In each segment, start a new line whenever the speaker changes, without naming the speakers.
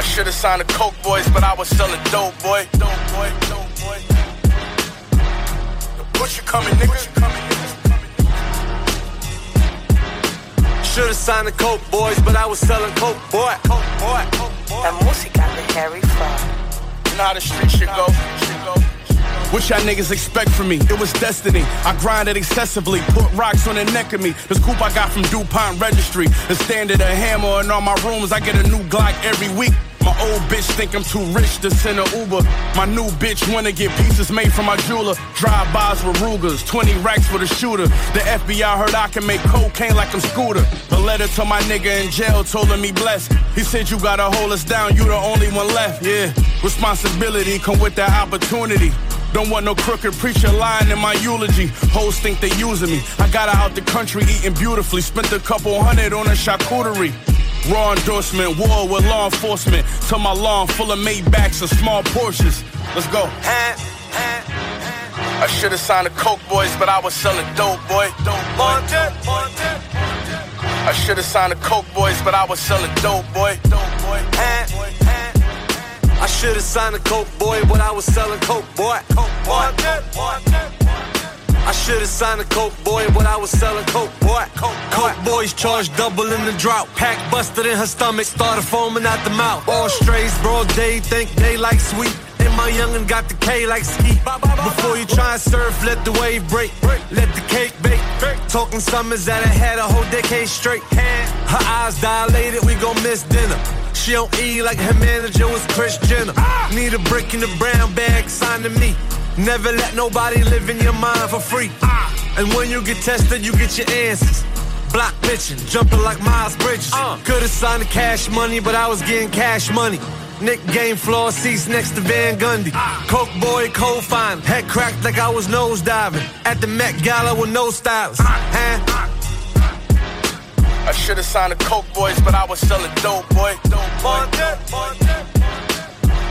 I should have signed the Coke Boys, but I was selling dope, boy. Dope, boy, dope, boy. The Pusher coming, nigga.
Should've signed the Coke Boys, but I was selling Coke, boy. Coke, boy, Coke, boy.
La música de Harry Fraud.
You know how the street shit go. Go. What y'all niggas expect from me? It was destiny. I grinded excessively, put rocks on the neck of me. This coupe I got from DuPont Registry. The standard, a hammer, in all my rooms, I get a new Glock every week. My old bitch think I'm too rich to send a Uber. My new bitch wanna get pieces made from my jeweler. Drive-bys with Rugers, 20 racks for the shooter. The FBI heard I can make cocaine like I'm Scooter. A letter to my nigga in jail told him he blessed. He said you gotta hold us down, you the only one left. Yeah, responsibility come with that opportunity. Don't want no crooked preacher lying in my eulogy. Hoes think they using me. I got out the country eating beautifully. Spent a couple hundred on a charcuterie. Raw endorsement, war with law enforcement. Till my lawn full of Maybachs and small Porsches. Let's go. I should have signed the Coke Boys, but I was selling dope, boy. Dope, boy. I should have signed the Coke Boys, but I was selling dope, boy. Dope, boy.
I should've signed a Coke boy, but I was selling Coke boy. Coke boy. I should've signed a Coke boy, but I was selling Coke boy. Coke, Coke boys charged double in the drought. Pack busted in her stomach, started foaming out the mouth. All strays, broad day, think they like sweet. And my youngin' got the K like ski. Before you try and surf, let the wave break. Let the cake bake. Talking summers that I had a whole decade straight. Her eyes dilated, we gon' miss dinner. She don't eat like her manager was Chris Jenner. Need a brick in the brown bag, sign to me. Never let nobody live in your mind for free. And when you get tested, you get your answers. Block pitching, jumping like Miles Bridges. Uh. Could've signed the cash money, but I was getting cash money. Knick game floor seats next to Van Gundy. Coke boy, cold fine. Head cracked like I was nose diving. At the Met Gala with no stylist. Huh?
I should have signed the Coke Boys, but I was selling dope, boy. Dope, boy.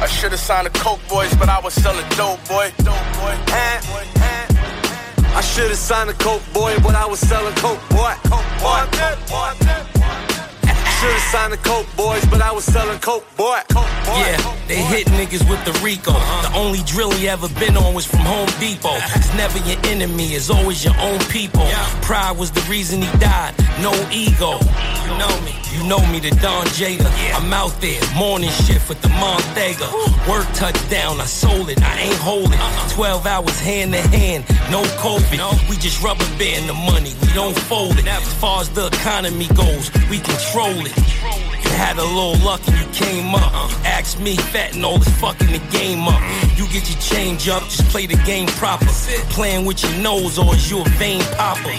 I should have signed the Coke Boys, but I was selling dope, boy. Dope, boy.
I should've signed a Coke boy, but I was selling Coke boy. Coke boy. Should've signed the Coke boys, but I was selling Coke boy. Coke boy.
Yeah, they hit niggas with the Rico. Uh-huh. The only drill he ever been on was from Home Depot. It's never your enemy, it's always your own people. Pride was the reason he died, no ego. You know me, you know me, the Don Jada. I'm out there, morning shift with the Montega. Work touchdown, I sold it, I ain't holding. Uh-uh. 12 hours hand to hand, no COVID. We just rubber band the money, we don't fold it. As far as the economy goes, we control it. You had a little luck and you came up. Ask me, fat and all this fucking the game up. You get your change up, just play the game proper. Playing with your nose or is you a vein popper?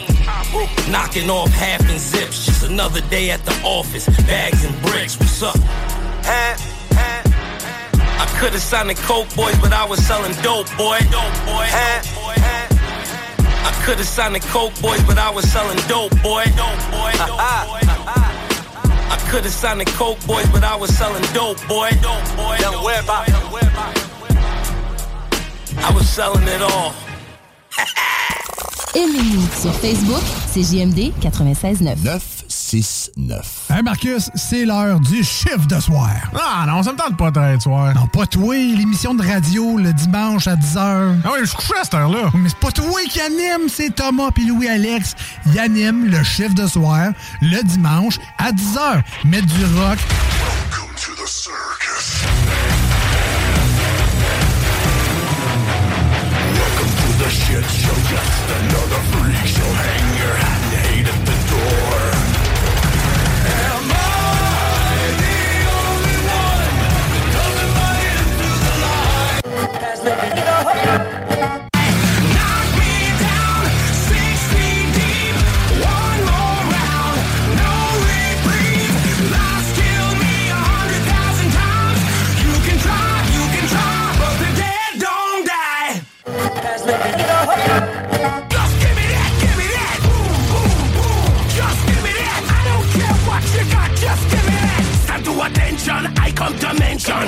Knocking off half and zips, just another day at the office. Bags and bricks, what's up? I could've signed the Coke boys, but I was selling dope, boy. Dope, boy. I could've signed the Coke boys, but I was selling dope, boy. Dope, boy. Dope, boy. I could've signed the Coke boys, but I was selling dope, boy. Dope, boy.
Young Webber.
I was selling it all.
Aimez-nous sur Facebook, c'est JMD 96.9.
6-9.
Hein, Marcus, c'est l'heure du chiffre de soir.
Ah non, ça me tente pas d'être soir.
Non, pas toi, l'émission de radio le dimanche à 10h.
Ah oui, je suis couché à cette heure-là.
Mais c'est pas toi qui anime, c'est Thomas puis Louis-Alex. Ils animent le chiffre de soir le dimanche à 10h. Mettre du rock.
Welcome to the circus.
Welcome to the shit show, just another freak show. Hang your hat. Knock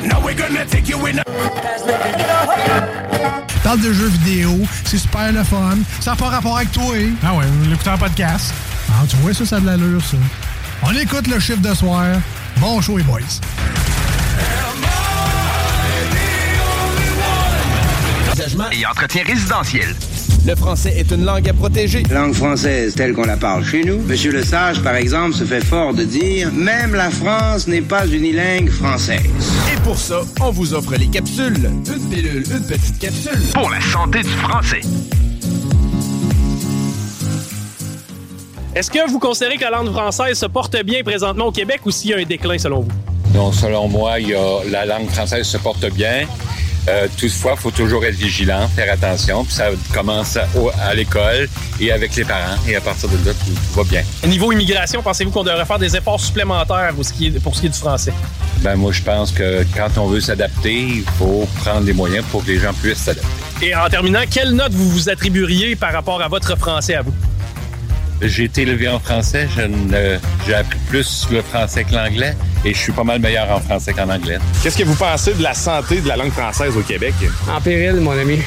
Now we're gonna take you in a.
Parle de jeux vidéo, c'est super le fun. Ça n'a pas rapport avec toi. hein?
Ah ouais, vous l'écoutez en podcast.
Ah, tu vois, ça, ça a de l'allure, ça. On écoute le chiffre de soir. Bon show, les boys.
et entretien résidentiel.
Le français est une langue à protéger.
Langue française telle qu'on la parle chez nous. Monsieur Le Sage, par exemple, se fait fort de dire Même la France n'est pas unilingue française.
Et pour ça, on vous offre les capsules. Une pilule, une petite capsule.
Pour la santé du français.
Est-ce que vous considérez que la langue française se porte bien présentement au Québec ou s'il y a un déclin selon vous?
Donc, selon moi, il y a, la langue française se porte bien. Euh, toutefois, il faut toujours être vigilant, faire attention. Puis ça commence à, au- à l'école et avec les parents. Et à partir de là, tout, tout va bien.
Niveau immigration, pensez-vous qu'on devrait faire des efforts supplémentaires pour ce qui est, pour ce qui est du français?
Ben moi, je pense que quand on veut s'adapter, il faut prendre les moyens pour que les gens puissent s'adapter.
Et en terminant, quelle note vous vous attribueriez par rapport à votre français à vous?
J'ai été élevé en français. J'ai appris plus le français que l'anglais et je suis pas mal meilleur en français qu'en anglais.
Qu'est-ce que vous pensez de la santé de la langue française au Québec?
En péril, mon ami.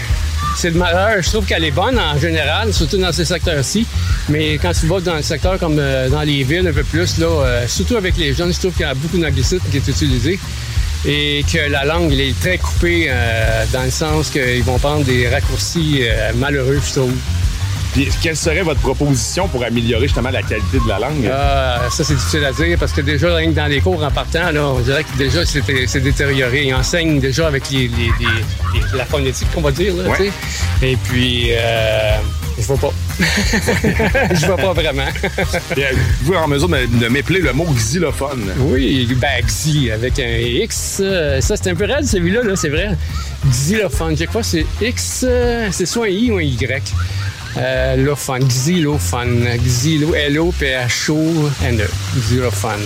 C'est le malheur. Je trouve qu'elle est bonne en général, surtout dans ces secteurs-ci. Mais quand tu vas dans le secteur comme euh, dans les villes un peu plus, là, euh, surtout avec les jeunes, je trouve qu'il y a beaucoup d'anglicisme qui est utilisé. Et que la langue elle est très coupée euh, dans le sens qu'ils vont prendre des raccourcis euh, malheureux, je trouve.
Puis, quelle serait votre proposition pour améliorer justement la qualité de la langue?
Ah, ça, c'est difficile à dire parce que déjà, rien que dans les cours en partant, là, on dirait que déjà, c'est détérioré. Ils enseignent déjà avec les, les- les- les- la phonétique, qu'on va dire. Là,
Ouais.
tu sais. Et puis, euh, je vois pas. je vois pas vraiment.
Puis, Êtes-vous en mesure de, de m'épeler le mot xylophone?
Oui, ben, Xy avec un X. euh, ça, c'est un peu raide, celui-là, là, c'est vrai. Xylophone. Chaque fois, c'est X, euh, c'est soit un I ou un Y. Euh, xylophone, xylo, L-O-P-H-O-N-E, xylophone.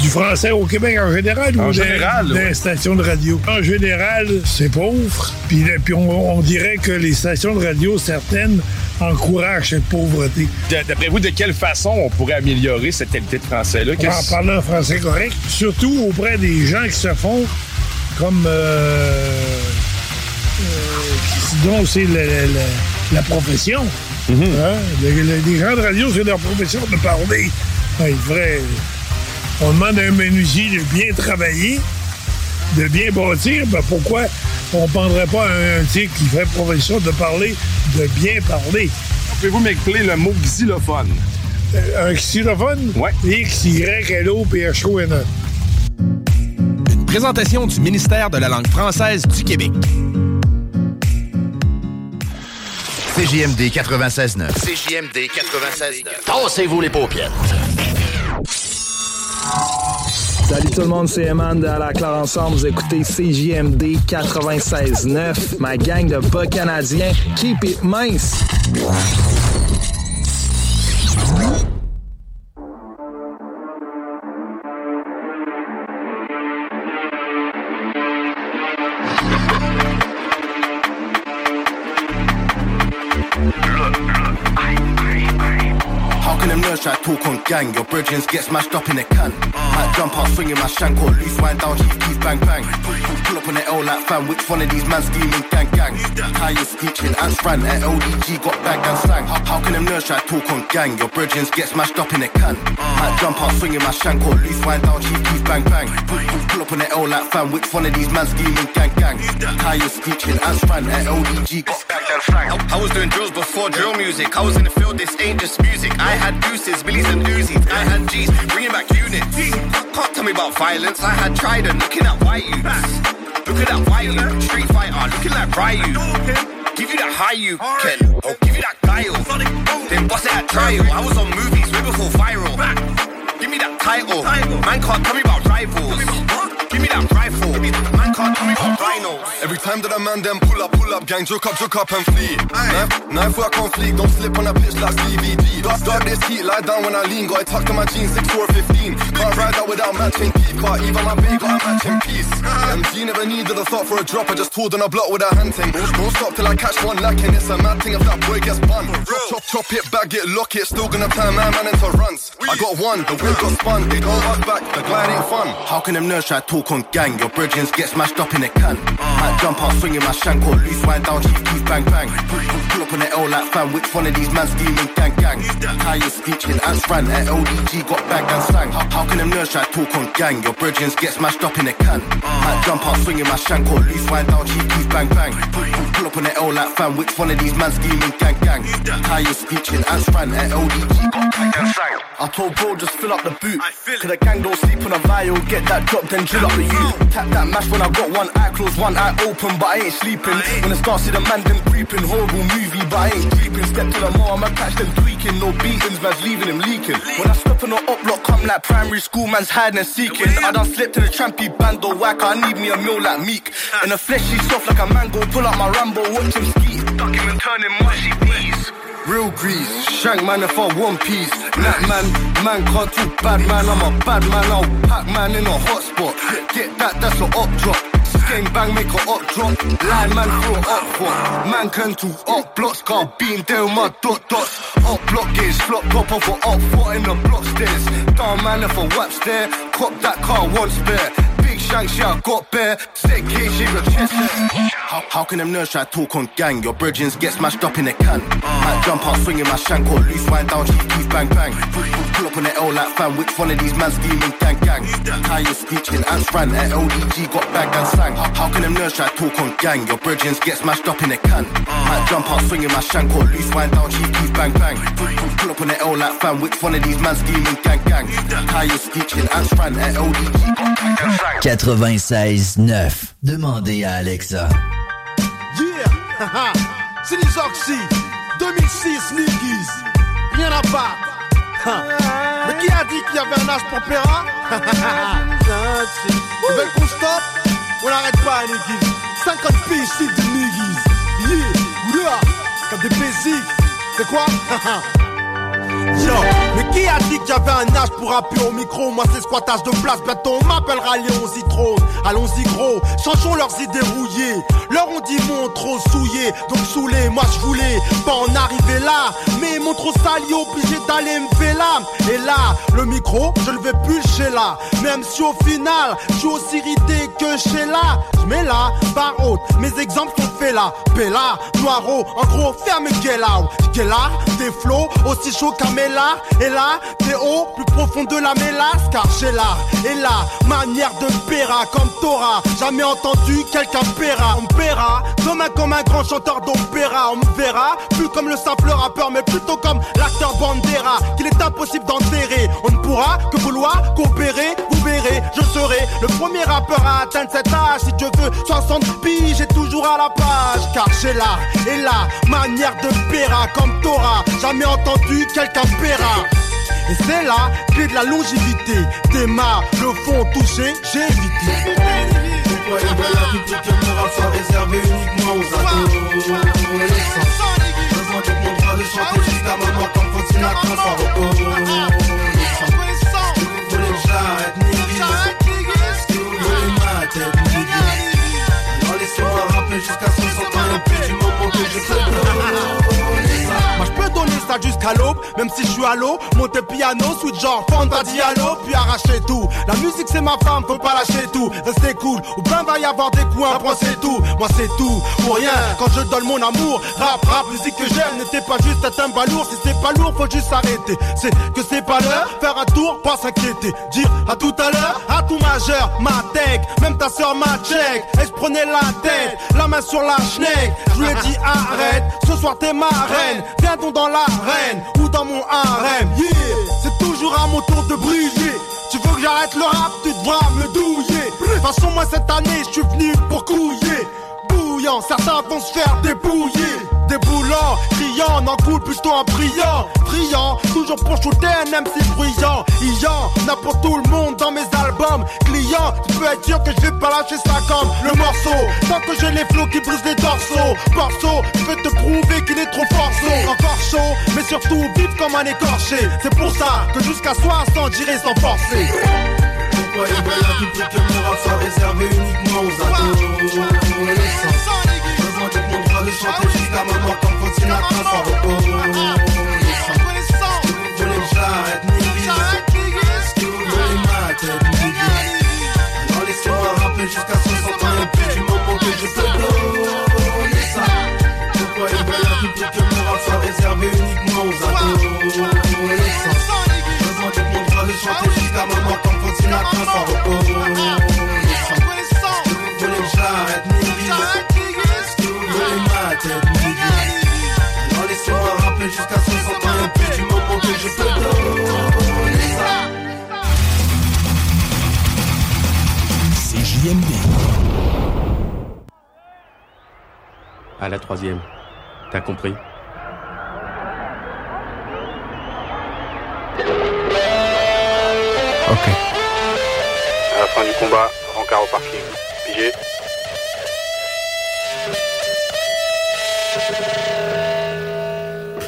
Du français au Québec en général
En
ou
général,
des,
ouais.
des stations de radio? En général, c'est pauvre. Puis, puis on, on dirait que les stations de radio, certaines, encouragent cette pauvreté.
D'après vous, de quelle façon on pourrait améliorer cette qualité de français-là?
En parlant un français correct, surtout auprès des gens qui se font comme... Euh, euh, dont c'est la- la profession. Hein? Le- le- les gens de radio, c'est leur profession de parler. Vrai. On demande à un menuisier de bien travailler, de bien bâtir. Ben pourquoi on ne prendrait pas un, un type qui fait profession de parler, de bien parler?
Pouvez-vous m'épeler le mot xylophone?
Euh, un xylophone?
Oui.
X-Y-L-O-P-H-O-N-E.
Présentation du ministère de la langue française du Québec.
CJMD 96.9.
CJMD 96.9.
Tassez-vous les paupières.
Salut tout le monde, c'est Eman de À la Claire Ensemble. Vous écoutez CJMD 96.9. Ma gang de bas canadiens. Keep it mince.
Them nerds gang? Your brethren get smashed up in a can. Might jump out swinging my shank or loose wind down, chief keys bang bang. Pull up on the L like fam, which one of these man screaming gang gang? Tires screeching and sprang at LDG got bagged and sang. How, can them nerds try talk on gang? Your brethren get smashed up in a can. Might jump out swinging my shank or loose wind down, chief keys bang bang. Pull, up on the L like fam, which one of these man screaming gang gang? Tires screeching and sprang at LDG got bagged and sang.
I was doing drills before drill music. I was in the field, this ain't just music. I had deuces, billies and I had G's, bringing back units. Can't, tell me about violence. I had Trident, looking at white. Look at that white street fighter, looking like Ryu. Give you
that high you can. I'll give you that dial. Then bust it at trial. I was on movies way before viral. Give me that title. Man can't tell me about rivals. Give me that rifle. Man can't tell me about rhinos.
Every time that a man them pull up, pull up, gang, joke up, joke up and flee. Knife, knife work on fleek, don't slip on a pitch like DVD. Dog, dog this heat, lie down when I lean, got it tucked in my jeans, 6 4 15. Can't ride out without matching teeth, can't even my baby got a matching piece. MG never needed a thought for a drop, I just told on a block with a hand thing. Don't, stop till I catch one lacking, it's a mad thing if that boy gets bun. Chop, chop, chop it, bag it, lock it, still gonna turn my man into runs. I got one, the wheel got spun, they don't back, the glide ain't fun.
How can them nerds try talk on gang? Your brethrens get smashed up in a can. Might jump out swinging my shank or loose wind down, chief keys bang bang. Pull, pull, pull up on the L like fan. Which one of these man scheming gang gang? Tires screeching, ants ran at LDG got bagged and sang. How, how can them nerds try talk on gang? Your brethrens get smashed up in a can. Might jump out swinging my shank or loose wind down, chief keys bang bang. Pull, pull, pull up on the L like fan. Which one of these man scheming gang gang? Tires screeching, ants ran at LDG got bagged and sang. I told bro just fill up the boot. Cause the gang don't sleep on a vial. Get that drop, then drill up the youth. Tap that mash when I got one eye closed, one eye open, but I ain't sleeping. When the start see the man them creeping, horrible movie, but I ain't creeping. Step to the mall, I'ma catch them tweaking. No beatings, man's leaving him leaking. When I step on the up block, come like primary school, man's hiding and seeking. I done slipped in the trampy band or whack, I need me a meal like meek. In the flesh, soft like a mango. Pull out my Rambo, watch him ski. Duck him and turn him mushy peas. Real grease, shank man if I one piece. Nat man, man can't talk bad man. I'm a bad man, I'll pack man in a hot spot. Get that, that's a up drop. Gang bang make a up drop. Line man throw up for. Man can do up blocks, can't beam with my dot dots. Up block gauge, flop top off a up foot in the block stairs. Down man if a whap's there, cop that car one spare. Shanks, yeah, I got bare. Stick cage, shave your chest. How, how can them nerds try talk on gang? Your brethrens get smashed up in a can. Might jump out swinging my shank or loose wind down, chief keys bang bang. Pull, up on the L like fan. Which one of these man scheming gang gang? Tires screeching, ants ran at LDG got bagged and sang. How, how can them nerds try talk on gang? Your brethrens get smashed up in a can. Might jump out swinging my shank or loose wind down, chief keys bang bang. Pull, up on the L like fan. Which one of these man scheming gang gang? Tires screeching, ants ran at LDG got bagged and sang.
96.9. Demandez à Alexa.
Yeah, c'est les Oxy, 2006 Niggies, rien à battre. Mais qui a dit qu'il y avait un âge pour Péra qu'on On n'arrête pas Niggies, 50 piges shit de Niggies. Yeah, oula, comme des basics, c'est quoi? Yo, mais qui a dit qu'il y avait un âge pour rapper au micro? Moi c'est squattage de place, bientôt on m'appellera Léon Zitrone. Allons-y gros, changeons leurs idées rouillées. Leur on dit mon trop souillé, donc saoulé Moi je voulais pas en arriver là. Mais m'ont trop sali, obligé d'aller me faire là. Et là, le micro, je le vais plus chez là. Même si au final, je suis aussi ridé que chez là. Je mets la barre haute, mes exemples sont faits là. Bella, Noiro, en gros ferme Gelao Gelard, des flots aussi chaud qu'un mélar Et là, t'es haut, plus profond de la mélasse Car j'ai l'art et la manière de péra Comme Torah, jamais entendu quelqu'un péra On paiera demain comme un grand chanteur d'opéra On me verra, plus comme le simple rappeur Mais plutôt comme l'acteur Bandera Qu'il est impossible d'enterrer. On ne pourra que vouloir coopérer Vous verrez, je serai le premier rappeur à atteindre cet âge. Si Dieu veut 60 piges, j'ai toujours à la page Car j'ai l'art et la manière de péra Comme Torah, jamais entendu quelqu'un péra et c'est là clé de la longévité Démarre, le fond touché, j'ai évité
Pourquoi il veut la publique que le moral soit réservé uniquement aux adolescents Besoin de mon droit de chanter jusqu'à ma mort comme faut-il la jusqu'à
l'aube, même si je suis à l'eau, monter piano, switch genre Fanta Diallo, puis arracher tout. La musique c'est ma femme, faut pas lâcher tout, rester cool, ou bien va y avoir des coups, après c'est tout, moi c'est tout, pour rien, quand je donne mon amour, rap, rap, musique que j'aime, n'était pas juste un balourd, si c'est pas lourd, faut juste s'arrêter, c'est que c'est pas l'heure, faire un tour, pas s'inquiéter, dire à tout à l'heure, à tout majeur, ma tech, même ta soeur ma check, et je prenais la tête, la main sur la schneck, je lui ai dit arrête, ce soir t'es ma reine, viens donc dans ou dans mon harem, yeah, c'est toujours à mon tour de briller, tu veux que j'arrête le rap, tu devras me douiller, de toute façon moi cette année, je suis venu pour couiller, bouillant, certains vont se faire débouiller, brillant, criant, n'en coule plutôt un brillant, brillant, toujours pour shooter un MC bruyant. Il y en a pour tout le monde dans mes albums. Client, tu peux être sûr que je vais pas lâcher ça comme le morceau. Tant que j'ai les flots qui brisent les dorsaux. Morceau, je peux te prouver qu'il est trop forceau. Encore chaud, mais surtout vif comme un écorché. C'est pour ça que jusqu'à 60 j'irai sans forcer.
Pourquoi veulent que mon rap soit réservé uniquement aux revendique mon droit de chanter mort comme quand Sinatra sans repos Est-ce que vous voulez que j'arrête Niggas vous voulez ma tête Niggas Alors laissez-moi rapper jusqu'à 60 ans et puis du moment que je peux À
la troisième. T'as compris?
Ok.
À la fin du combat, rencard au parking. Pigé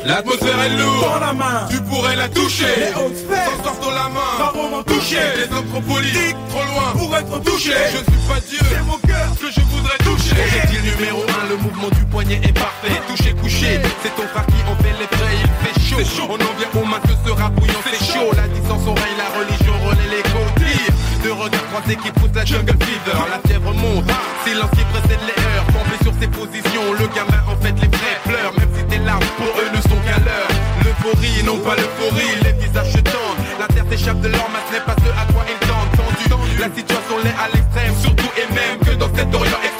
L'atmosphère est lourde, dans la main, tu pourrais la toucher. Les hautes s'en sortent dans la main, pas vraiment touché. Les hommes trop politiques, trop loin pour être touchés. Je suis pas Dieu, c'est mon cœur que je voudrais toucher. Projectile numéro 1, le mouvement du poignet est parfait. Touché, couché, c'est ton frère qui en fait les frais. Il fait chaud, on en vient aux mains, ce sera bouillant, c'est chaud. La distance oreille, la religion relaie les côtés. Deux regards croisés qui poussent la jungle fever. La fièvre monte, silence qui précède les heures. Campé sur ses positions, le gamin en fait les vrais pleure. Même si tes larmes pour eux ne sont qu'à l'heure. L'euphorie, non pas l'euphorie, les visages se tendent. La terre s'échappe de leur masse, n'est pas ce à quoi ils tendent. Tendu, la situation l'est à l'extrême, surtout et même que dans cet orient extrême,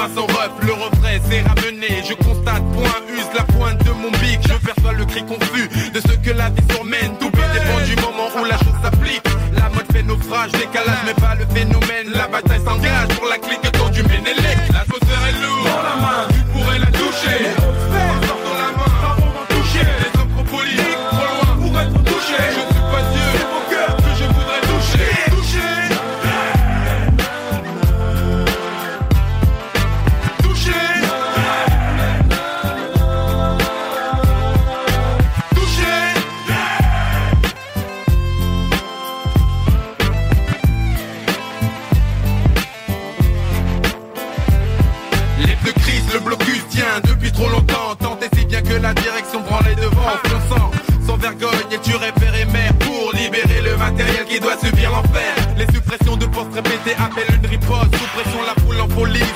Le refrain c'est ramené. Je constate, point, use la pointe de mon bic. Je perçois le cri confus de ce que la vie surmène. Tout peut dépendre du moment où la chose s'applique. La mode fait naufrage, décalage, mais pas le phénomène.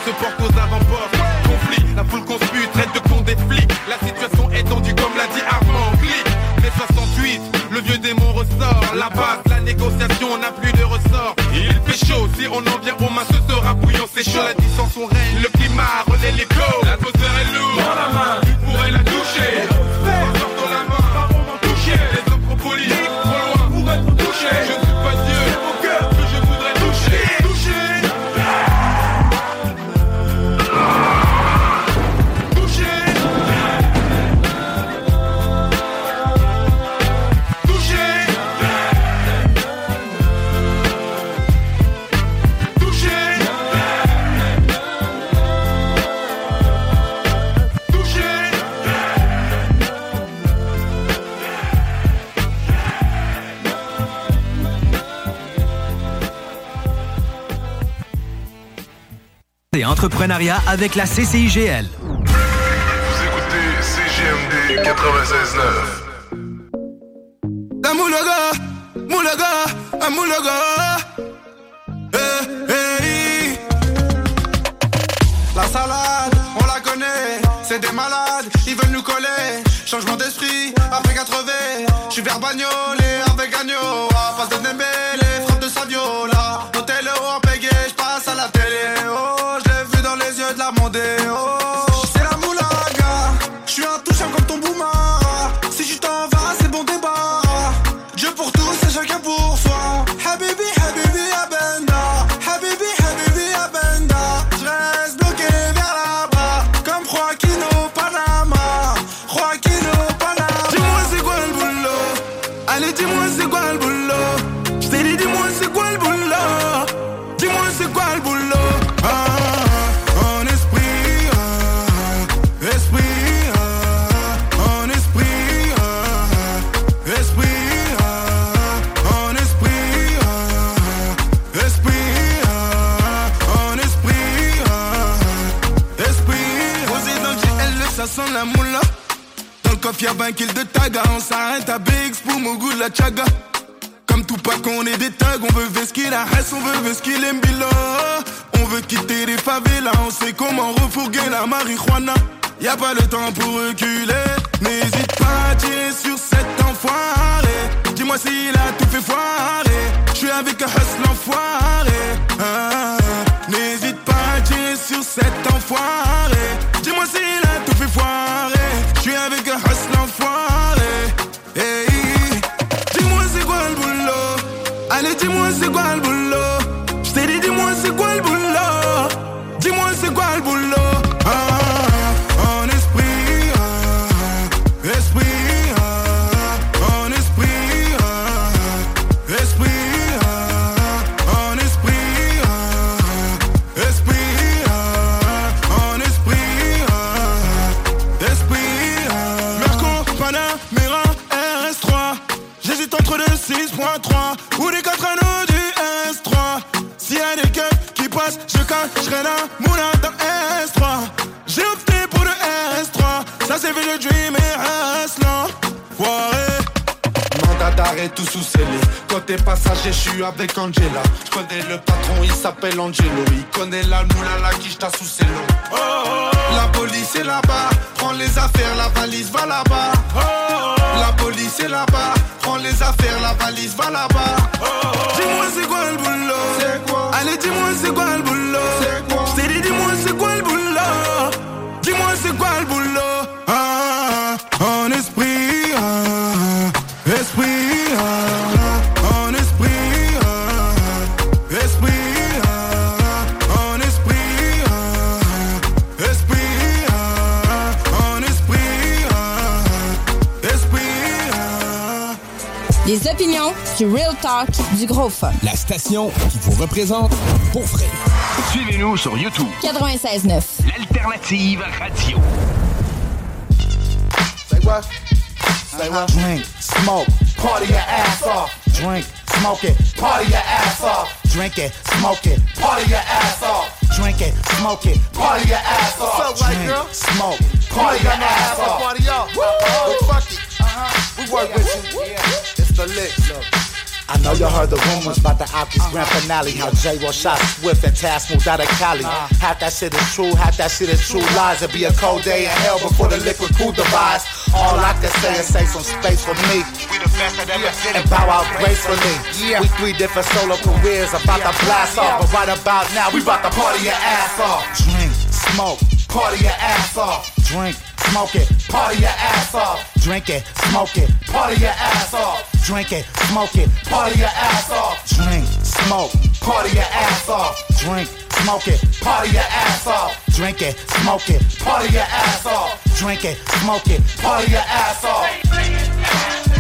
Se porte aux avant-postes. Conflit, la foule conspue, traite de con des flics. La situation est tendue comme l'a dit Armand. Clic, les 68, le vieux démon ressort. La base, la négociation n'a plus de ressort. Il fait chaud, si on en vient aux
Avec la CCIGL.
Vous écoutez CGMD 96.9. entre le 6.3 ou les 4 anneaux du S3. S'il y a des keufs qui passent, je cacherai la moula dans Tout sous scellé. Côté passager, je suis avec Angela. Je connais le patron, il s'appelle Angelo. Il connaît la moula, la quiche t'a sous ses. Oh, oh. La police est là-bas. Prends les affaires, la valise va là-bas. Oh. La police est là-bas. Prends les affaires, la valise va là-bas. Dis-moi c'est quoi le boulot? C'est quoi? Allez dis-moi c'est quoi le boulot? C'est quoi? Je dit dis-moi c'est quoi le boulot? Dis-moi c'est quoi le boulot?
Du real talk, du gros fun.
La station qui vous représente pour vrai.
Suivez-nous sur YouTube.
96.9.
L'alternative radio.
Say what? Say what? Drink, smoke, party your ass off. Drink, smoke it, party your ass off. Drink it, smoke it, party your ass off. Drink it, smoke it, party your ass off.
What's up, white
Drink,
girl?
Smoke,
Party
party your
your
ass
ass
off.
off. Party up. But fuck it. We work with you. It's the.
I know you heard the rumors about the Alkies uh-huh. grand finale. How J Will shot Swift and Tash moved out of Cali. Uh-huh. Half that shit is true, half that shit is true lies. It'll be a cold day in hell before the liquid cool device. All I can say is save some space for me.
We the best that ever did
And bow out gracefully. We three different solo careers about to blast off. But right about now, we about to party your ass off. Drink, smoke, party your ass off. Drink, smoke it, party your ass off. Drink it, smoke it, party your ass off. Drink it, smoke it, party your ass off. Drink, smoke, party your ass off. Drink, smoke it, party your ass off. Drink it, smoke it, party your ass off. Drink it, smoke it, party your ass off.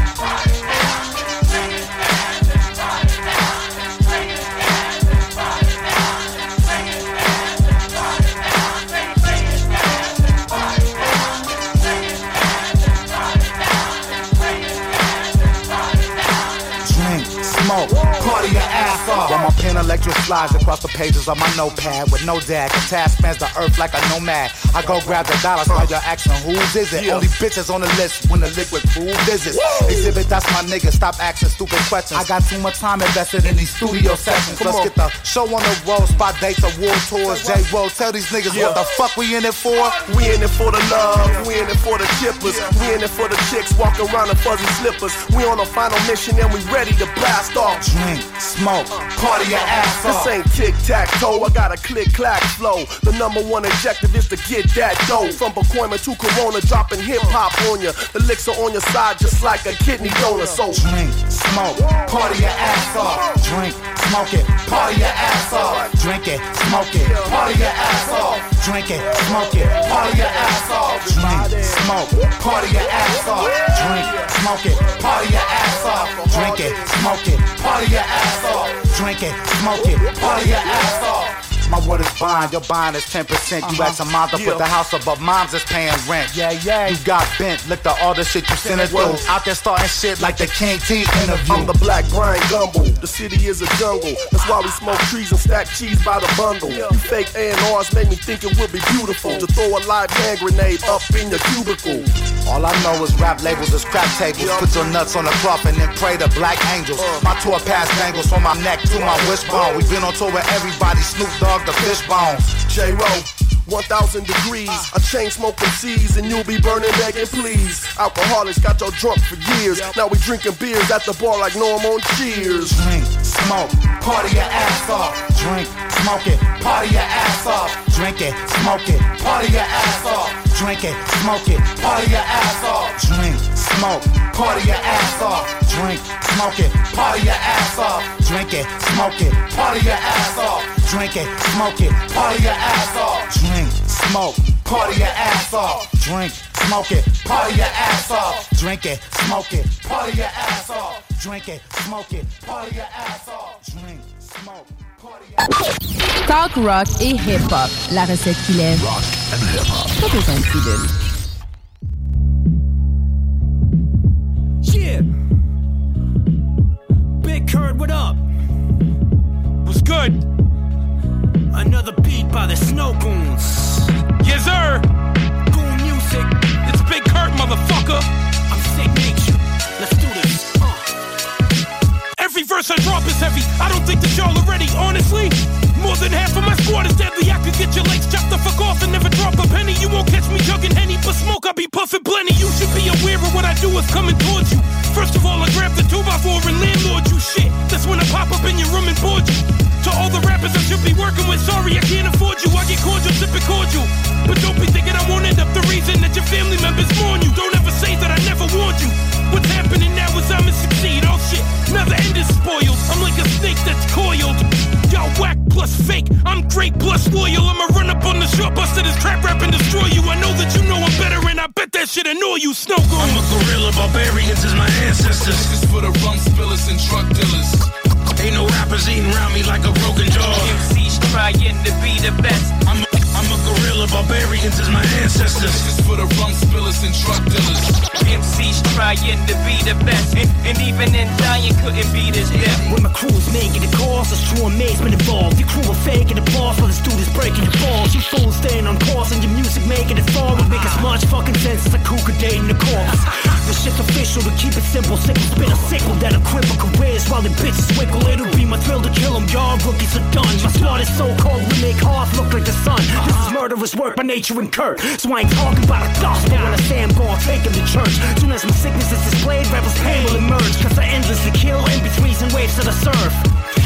Pen electric slides across the pages of my notepad with no dad. The task spans the earth like a nomad. I go grab the dollars while you're asking whose is it? Only bitches on the list when the liquid food visits. Exhibit, that's my nigga. Stop asking stupid questions. I got too much time invested in these studio sessions.
Come
Let's
on.
get the show on the road, spot dates, award tours. J Roll, tell these niggas
Yeah.
what the fuck we in it for.
We in it for the love, we in it for the chippers, we in it for the chicks walking around in fuzzy slippers. We on a final mission and we ready to blast off.
Drink, smoke, party your ass
This ain't tic tac toe, I got a click clack flow. The number one objective is to get that dough. From Pacoima to Corona, dropping hip hop on ya. The licks are on your side just like a kidney donor. So
drink, smoke, party your ass off. Drink, smoke it, party your ass off. Drink it, smoke it, party your ass off. Drink it, smoke it, party your ass off. Drink, smoke, party your ass off. Drink, smoke it, party your ass off. Drink it, smoke it, party your ass off. Drink it, smoke it, party your ass off. My word is bond, your bond is 10%. You uh-huh. ask a mom to put the house up, but mom's is paying rent. Yeah, yeah. You got bent, look at all the shit you sent it through. Out there starting shit like the King Tee interview.
I'm the black Bryant Gumbel. The city is a jungle. That's why we smoke trees and stack cheese by the bundle. You fake A&Rs make me think it would be beautiful to throw a live hand grenade up in your cubicle.
All I know is rap labels is crap tables. Put your nuts on the cloth and then pray to black angels. Uh. My tour pass dangles from my neck to my wishbone. We've been on tour with everybody, Snoop Dogg, the Fishbone.
J-Ro, 1000 degrees. I chain smoking C's and you'll be burning begging please. Alcoholics got your drunk for years. Now we drinking beers at the bar like Norm on Cheers.
Drink, smoke, party your ass off. Drink, smoke it, party your ass off. Drink it, smoke it, party your ass off. Drink it, smoke it, party your ass off. Drink, smoke, party your ass off. Drink, smoke it, party your ass off. Drink it, smoke it, party your ass off. Drink it, smoke it, party your ass off. Drink, smoke, party your ass off. Drink, smoke it, party your ass off. Drink it, smoke it, party your ass off. Drink it, smoke it, party your ass off. Drink, smoke,
Talk rock et hip-hop. La recette qui lève. Pas besoin de pilule.
Yeah. Big Kurt, what up? What's good? Another beat by the Snowgoons. Yes, sir. Goon music. It's Big Kurt, motherfucker. I'm Sicknature. Let's do this. Every verse I drop is heavy. I don't think that y'all are ready, honestly. More than half of my squad is deadly. I could get your legs chopped the fuck off and never drop a penny. You won't catch me jugging henny, but smoke I be puffing plenty. You should be aware of what I do is coming towards you. First of all, I grab the 2x4 and landlord you shit. That's when I pop up in your room and board you. To all the rappers I should be working with, sorry I can't afford you. I get cordial, sipping cordial. But don't be thinking I won't end up the reason that your family members mourn you. Don't ever say that I never warned you. What's happening now is I'ma succeed. Oh shit, now the end is spoiled. I'm like a snake that's coiled. Y'all whack plus fake. I'm great plus loyal. I'ma run up on the short bus to this trap rap and destroy you. I know that you know I'm better and I bet that shit annoy you, Snow I'm a gorilla, barbarians is my ancestors. This is for the rum spillers and drug dealers. Ain't no rappers eating around me like a broken jaw. MCs trying to be the best. I'm a, I'm a gorilla, barbarians is my ancestors. This is for the rum spillers and drug dealers. MCs trying to be the best. And, and even in dying couldn't be this death.
When my crew is making the calls, there's true amazement involved. Your crew are faking the balls while this dude is breaking your balls. You fools staying on course and your music making it fall. Would make as much fucking sense as a cougar dating a corpse. This shit's official to keep it simple. Sickle spit a sickle that'll cripple careers while the bitches wiggle. It'll be my thrill to kill them. Y'all rookies are done. My squad is so cold, we make Hoth look like the sun. This is murderous work by nature and Kurt. So I ain't talking about a gospel when I say I'm gonna take him to church. Soon as my sickness is displayed, rebels pain will emerge. Cause I endlessly kill in betweens and waves that I serve.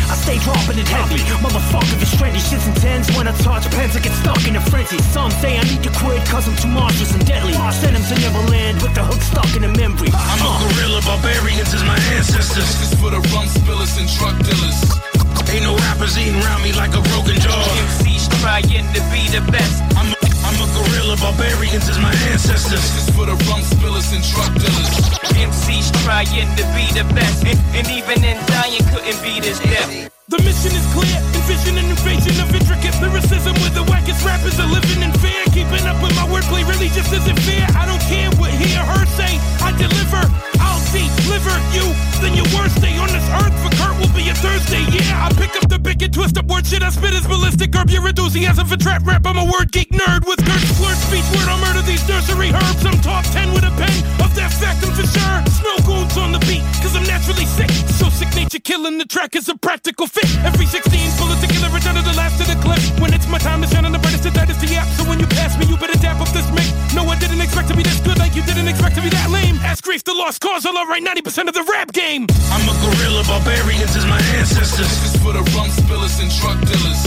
I stay dropping it heavy. Motherfucker, if it's trendy, shit's intense. When I touch pens, I get stuck in a frenzy. Some say I need to quit cause I'm too monstrous and deadly. Send him to Neverland with the hook stuck in a memory.
I'm a gorilla, barbarians is my ancestors. This is for the rum spillers and drug dealers. Ain't no rappers eating around me like a broken jaw. MCs trying to be the best. I'm a, I'm a gorilla, barbarians is my ancestors. This is for the rum spillers and drug dealers. MCs trying to be the best. And, and even in dying couldn't be this death. The mission is clear. Envision an invasion of intricate lyricism where the wackest rappers are living in fear. Keeping up with my wordplay really just isn't fair. I don't care what he or her say. I deliver. I'll deliver you. Then your worst day on this earth for Kurt will be a Thursday. Yeah, I pick up the pick and twist up word shit. I spit is ballistic. Curb your enthusiasm for trap rap. I'm a word geek nerd with Kurt's slurred speech. Word I'll murder these nursery herbs. I'm top 10 with a pen of that fact I'm for sure. Snowgoons on the beat, cause I'm naturally sick. So Sicknature killing the track is a practical fit. Every 16 bullets to kill a return to the last of the clip. When it's my time to shine on the brightest, that is the app. So when you pass me, you better tap up this mic. No, I didn't expect to be this good, like you didn't expect to be that lame. Ask Grief, the lost cause, I'll write 90% of the rap game.
I'm a gorilla, barbarians is my ancestors. This is for the rum spillers and drug dealers.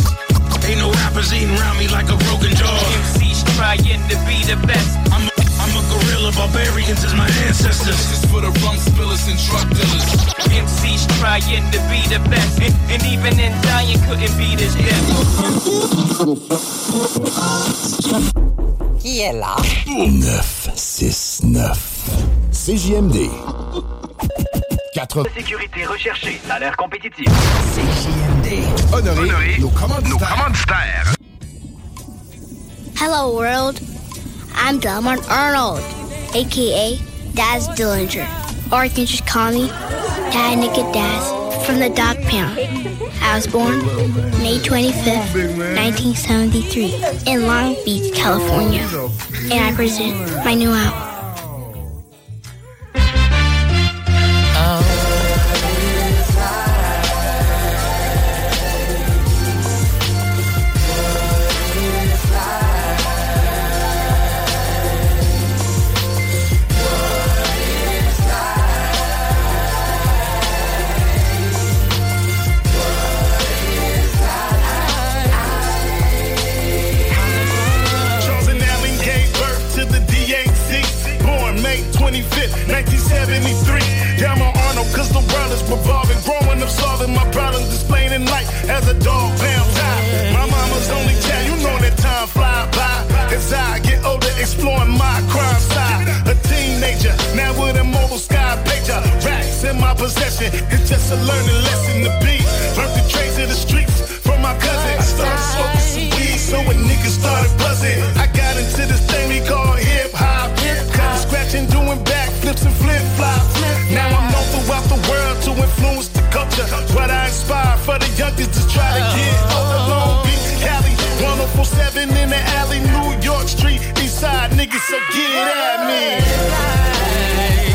Ain't no rappers eating around me like a broken jaw.
MCs trying to be the best.
I'm a, I'm a gorilla, barbarians is my ancestors. This is for the rum spillers and drug dealers.
MCs trying to be the best. And, and even in dying couldn't be this best.
Qui est là?
969. CJMD. 4.
Sécurité recherchée, salaire compétitif.
CJMD.
Honoré, nos
commanditaires.
Hello, world. I'm Delmar Arnaud, aka Daz Dillinger. Or you can just call me Dat Nigga Daz from the Dog Pound. I was born May 25th, 1973, in Long Beach, California. And I present my new album.
Charles revolving. Growing up, solving my problems, displaying in light as a dog pound time. My mama's only child, you know that time fly by. As I get older, exploring my crime side. A teenager, now with a mobile sky pager. Racks in my possession, it's just a learning lesson to be. Learned the trades of the streets from my cousin. I started smoking some weed, so when niggas started buzzing, culture. What I inspire for the youngsters to try to get over Long Beach, Cali, 1047 in the alley, New York Street, East Side niggas. So get at me.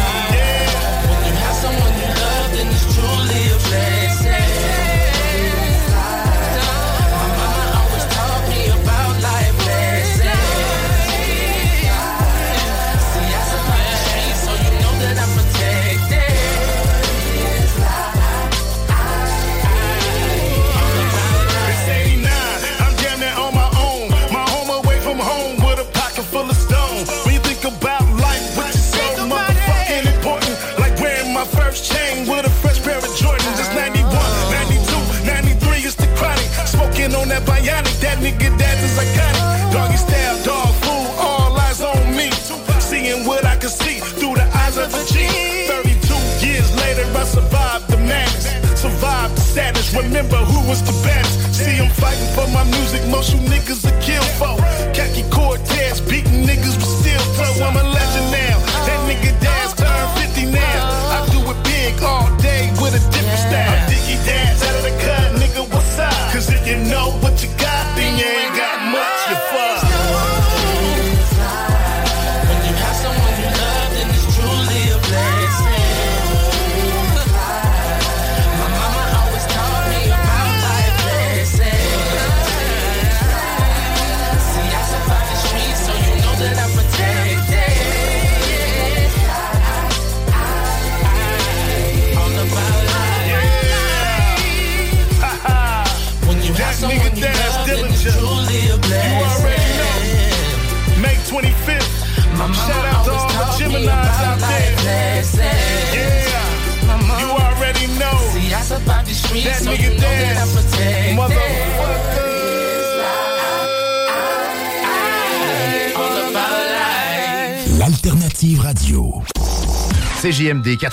Nigga dad is iconic. Doggy style, dog food, all eyes on me. Seeing what I can see through the eyes of a G. 32 years later, I survived the madness. Survived the sadness. Remember who was the best. See, I'm fighting for my music. Most you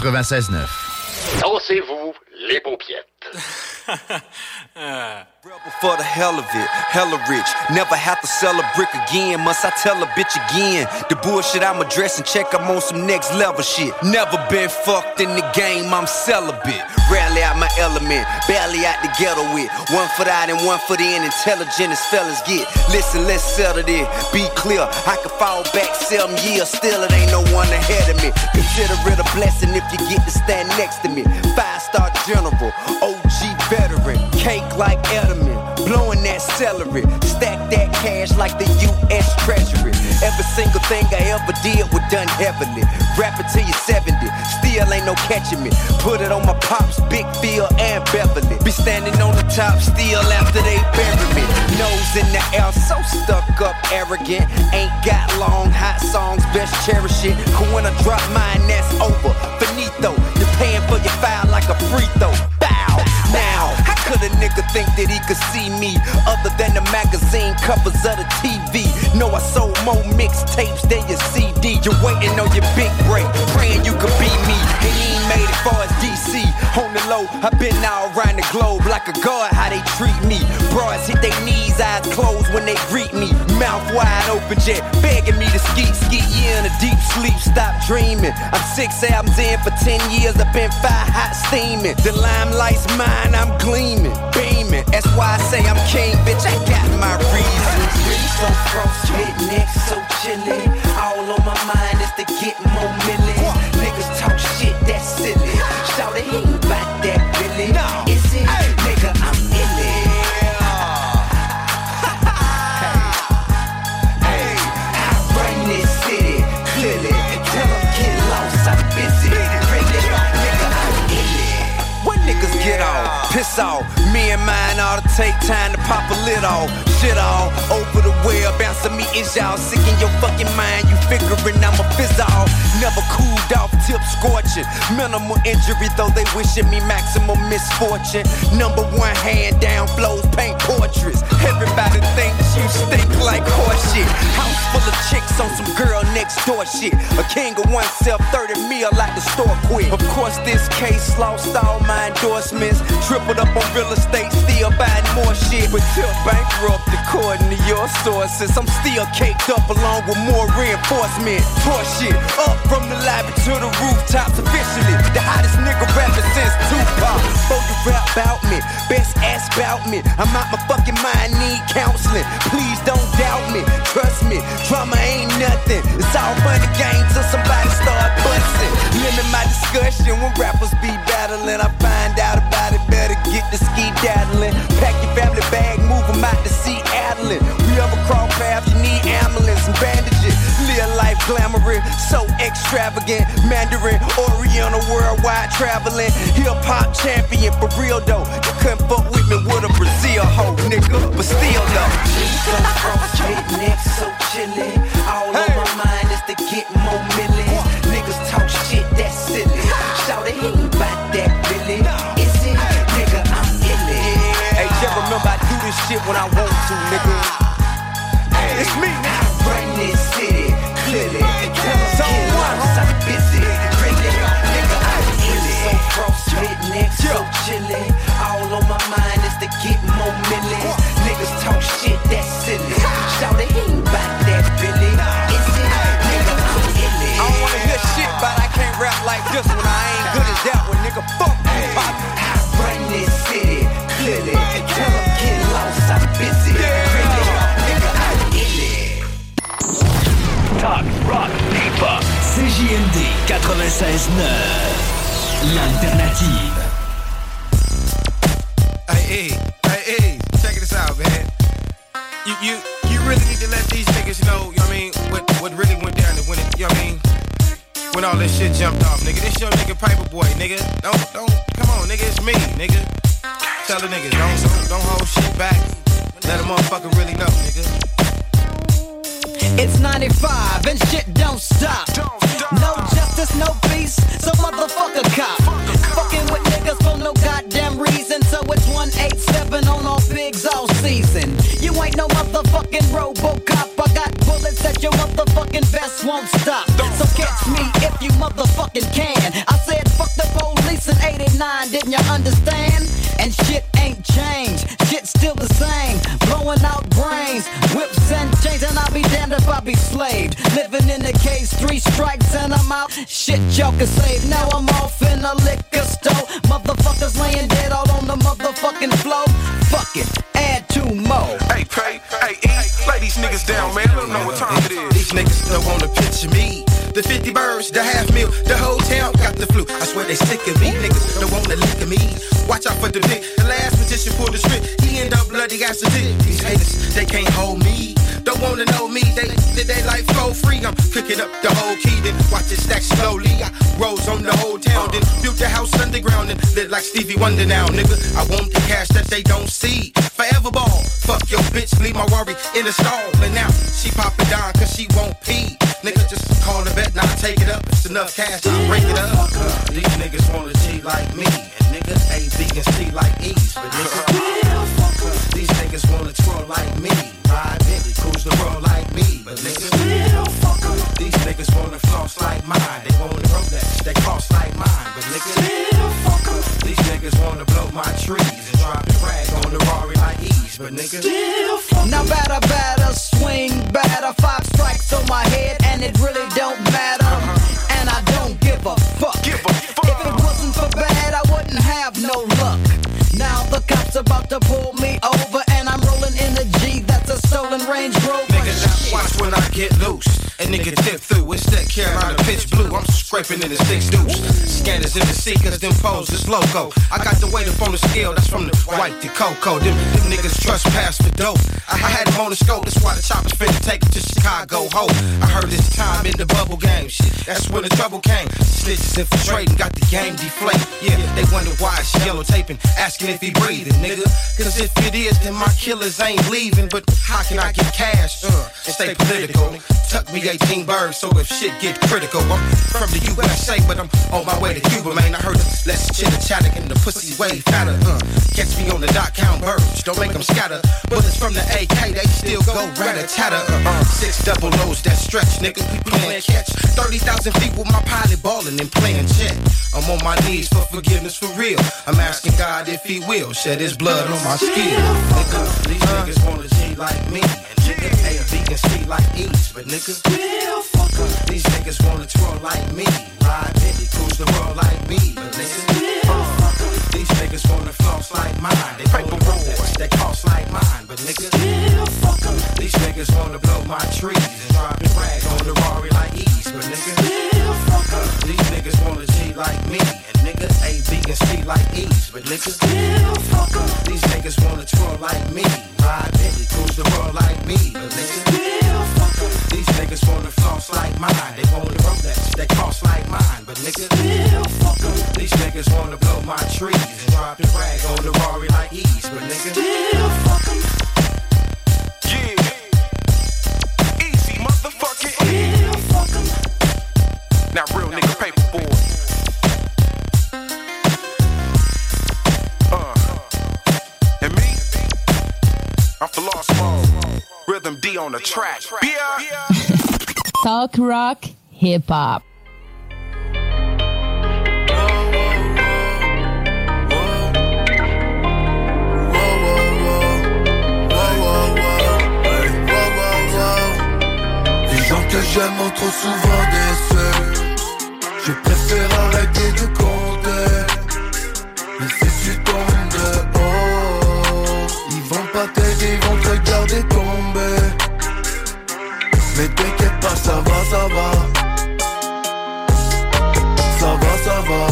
96.9.
For the hell of it, hella rich. Never have to sell a brick again. Must I tell a bitch again? The bullshit I'm addressing, check I'm on some next level shit. Never been fucked in the game, I'm celibate. Rarely out my element, barely out the ghetto with. One foot out and one foot in, intelligent as fellas get. Listen, let's settle this. Be clear, I could fall back seven years, still it ain't no one ahead of me. Consider it a blessing if you get to stand next to me. Five star general, OG veteran, cake like Edelman, celery, stack that cash like the U.S. Treasury. Every single thing I ever did was done heavily. Rap it till you're 70, still ain't no catching me. Put it on my pops, Big Phil and Beverly. Be standing on the top still after they bury me. Nose in the air, so stuck up, arrogant. Ain't got long, hot songs, best cherish it. Cause when I drop mine, that's over. Finito, you're paying for your foul like a free throw. A nigga think that he could see me other than the magazine covers of the TV? No, I sold more mixtapes than your CD. You're waiting on your big break, praying you could be me. Made it far as DC. On the low, I've been all around the globe like a god, how they treat me. Broads hit their knees, eyes closed when they greet me. Mouth wide open, jet, begging me to ski, ski. Yeah, in a deep sleep, stop dreaming. I'm six albums in for 10 years, I've been five hot steaming. The limelight's mine, I'm gleaming, beaming. That's why I say I'm king, bitch. I got my reasons. So frostbit, neck so chilly. All on my mind is to get more millions. Me and mine ought to take time to pop a lid off. Shit all over the web, bounce me is y'all sick in your fucking mind. You figuring I'm a fizz off. Never cooled off, tip scorching. Minimal injury, though they wishing me maximum misfortune. Number one hand down flows, paint portraits. Everybody thinks you stink like horseshit. House full of chicks on some girl next door shit. A king of oneself, 30 mil like the store quit. Of course, this case lost all my endorsements. Tripled up on real estate, still buying shit. But till bankrupt, according to your sources. I'm still caked up along with more reinforcement. Pour shit up from the lobby to the rooftops officially. The hottest nigga rapper since Tupac. Before you rap about me, best ask about me. I'm out my fucking mind, need counseling. Please don't doubt me, trust me. Drama ain't nothing. It's all fun and games till somebody start busting. Limit my discussion when rappers be battling. I find out about it, better get the ski daddling. Pack your family bag, move 'em out to see Adeline. We ever cross paths, you need ambulance and bandages. Live life glamorous, so extravagant. Mandarin, Oriental, worldwide traveling. Hip hop champion for real though. You couldn't fuck with me with a Brazil hoe, nigga. But still though. So frostbit, neck so chilly. All on my mind is to get more millions. Niggas talk shit, that's silly. Shout it, this shit when I want to, nigga. It's me. I run this city clearly. Tell get lost, I'm busy. Really, nigga, I'm illy. So frostbit, neck so chilly.
96.9. L'alternative.
Hey, hey, hey, hey, check this out, man. You, you, you really need to let these niggas know, you know what I mean, what, what really went down and when it, you know what I mean, when all this shit jumped off, nigga. This your nigga Piper Boy, nigga. Don't, don't, come on, nigga, it's me, nigga. Tell the niggas, don't, don't, don't hold shit back. Let a motherfucker really know, nigga.
It's 95 and shit don't stop. No justice, no peace, so motherfucker cop. Fucking with niggas for no goddamn reason, so it's 187 on all pigs all season. You ain't no motherfucking Robocop. I got bullets that your motherfucking vest won't stop. So catch me if you motherfucking can. I said fuck the police in 89, didn't you understand? And shit ain't changed, shit's still the same. Blowing out be slaved. Living in the cage, three strikes and I'm out. Shit, joker saved. Now I'm off in a liquor store. Motherfuckers laying dead all on the motherfucking floor. Fuck it, add two more.
Hey, pay, hey, E, Lay these niggas down, man. I don't know what time it is. These niggas don't wanna of me. The 50 birds, the half meal, the whole town got the flu. I swear they sick of me, niggas don't wanna lick of me. Watch out for the dick. The last magician pulled the strip, he end up bloody as a dick. Haters, they can't hold me. Don't wanna know me. They they like for free. I'm cooking up the whole key. Then watch it stack slowly. I rose on the whole town. Then built the house underground and lit like Stevie Wonder now, nigga. I want the cash that they don't see. Forever ball. Fuck your bitch, leave my worry in the stall. And now she popping down cause she won't pee. Nigga, just call the bet, now take it up. It's enough cash, I break it up. These niggas wanna cheat like me. And niggas A, B, and C like E's. But niggas, these niggas wanna twirl like me. Ride Bentley, cruise the world like me. But niggas, these niggas wanna floss like mine. They wanna Rolex, they cost like mine. But niggas, these niggas wanna blow my trees and drop the rag on the Rari like E's. But niggas,
Now batter, batter, swing batter. Five strikes on my head and it really don't matter. Uh-huh. And I don't give a fuck. If it wasn't for bad, I wouldn't have no luck. Now the cops about to pull me over
when I get loose. A nigga dip through. It's that Carolina pitch blue. I'm scraping in the six deuce. Scanners in the seekers, them foes is loco. I got the weight up on the scale, that's from the white to cocoa. Them, them niggas trespass for dope. I, I had them on the scope, that's why the choppers finna take it to Chicago. Ho, I heard this time in the bubble game. Shit, that's when the trouble came. Snitches infiltrating, got the game deflate. Yeah, they wonder why it's yellow taping, asking if he breathing, nigga. Cause if it is, then my killers ain't leaving. But how can I get cash? Uh, and stay political. Tuck me 18 birds, so if shit get critical, I'm from the USA, but I'm on my way to Cuba, man. I heard it. Let's chitter chatter and the pussy way fatter. Uh, catch me on the dot count birds, don't make them scatter. Bullets from the AK, they still go rat tatter. Uh, uh, six double O's that stretch, nigga. We playing catch. 30,000 feet with my pilot balling and playing check. I'm on my knees for forgiveness for real. I'm asking God if he will shed his blood on my skin. These niggas wanna Like me. And nigga, A, B, and C like E's. But nigga, these niggas wanna twirl like me. Ride Bentley, cruise the world like me. But nigga, uh, these niggas wanna floss like mine. They paper Rolex, they cost like mine. But nigga, these niggas wanna blow my trees and drop the rag on the Rari like E's. But nigga, uh, these niggas wanna G like me. And nigga, A, B, and C like E's. But nigga, these niggas wanna twirl like me. Ride Bentley, cruise the world like me. But nigga, these niggas wanna floss like mine. They wanna Rolex, they cost like mine. But nigga, these niggas wanna blow my trees and drop the rag on the Rari like E's. But nigga, yeah, easy motherfucking. Now real nigga paper boy. Uh, and me, I'm for lost small. Rhythm D on the track. Yeah.
Talk rock, hip hop.
Que j'aime trop souvent déçus Je préfère arrêter de compter. Mais si tu tombes haut Ils vont pas t'aider, ils vont te regarder tomber. Mais t'inquiète pas, ça va, ça va. Ça va, ça va.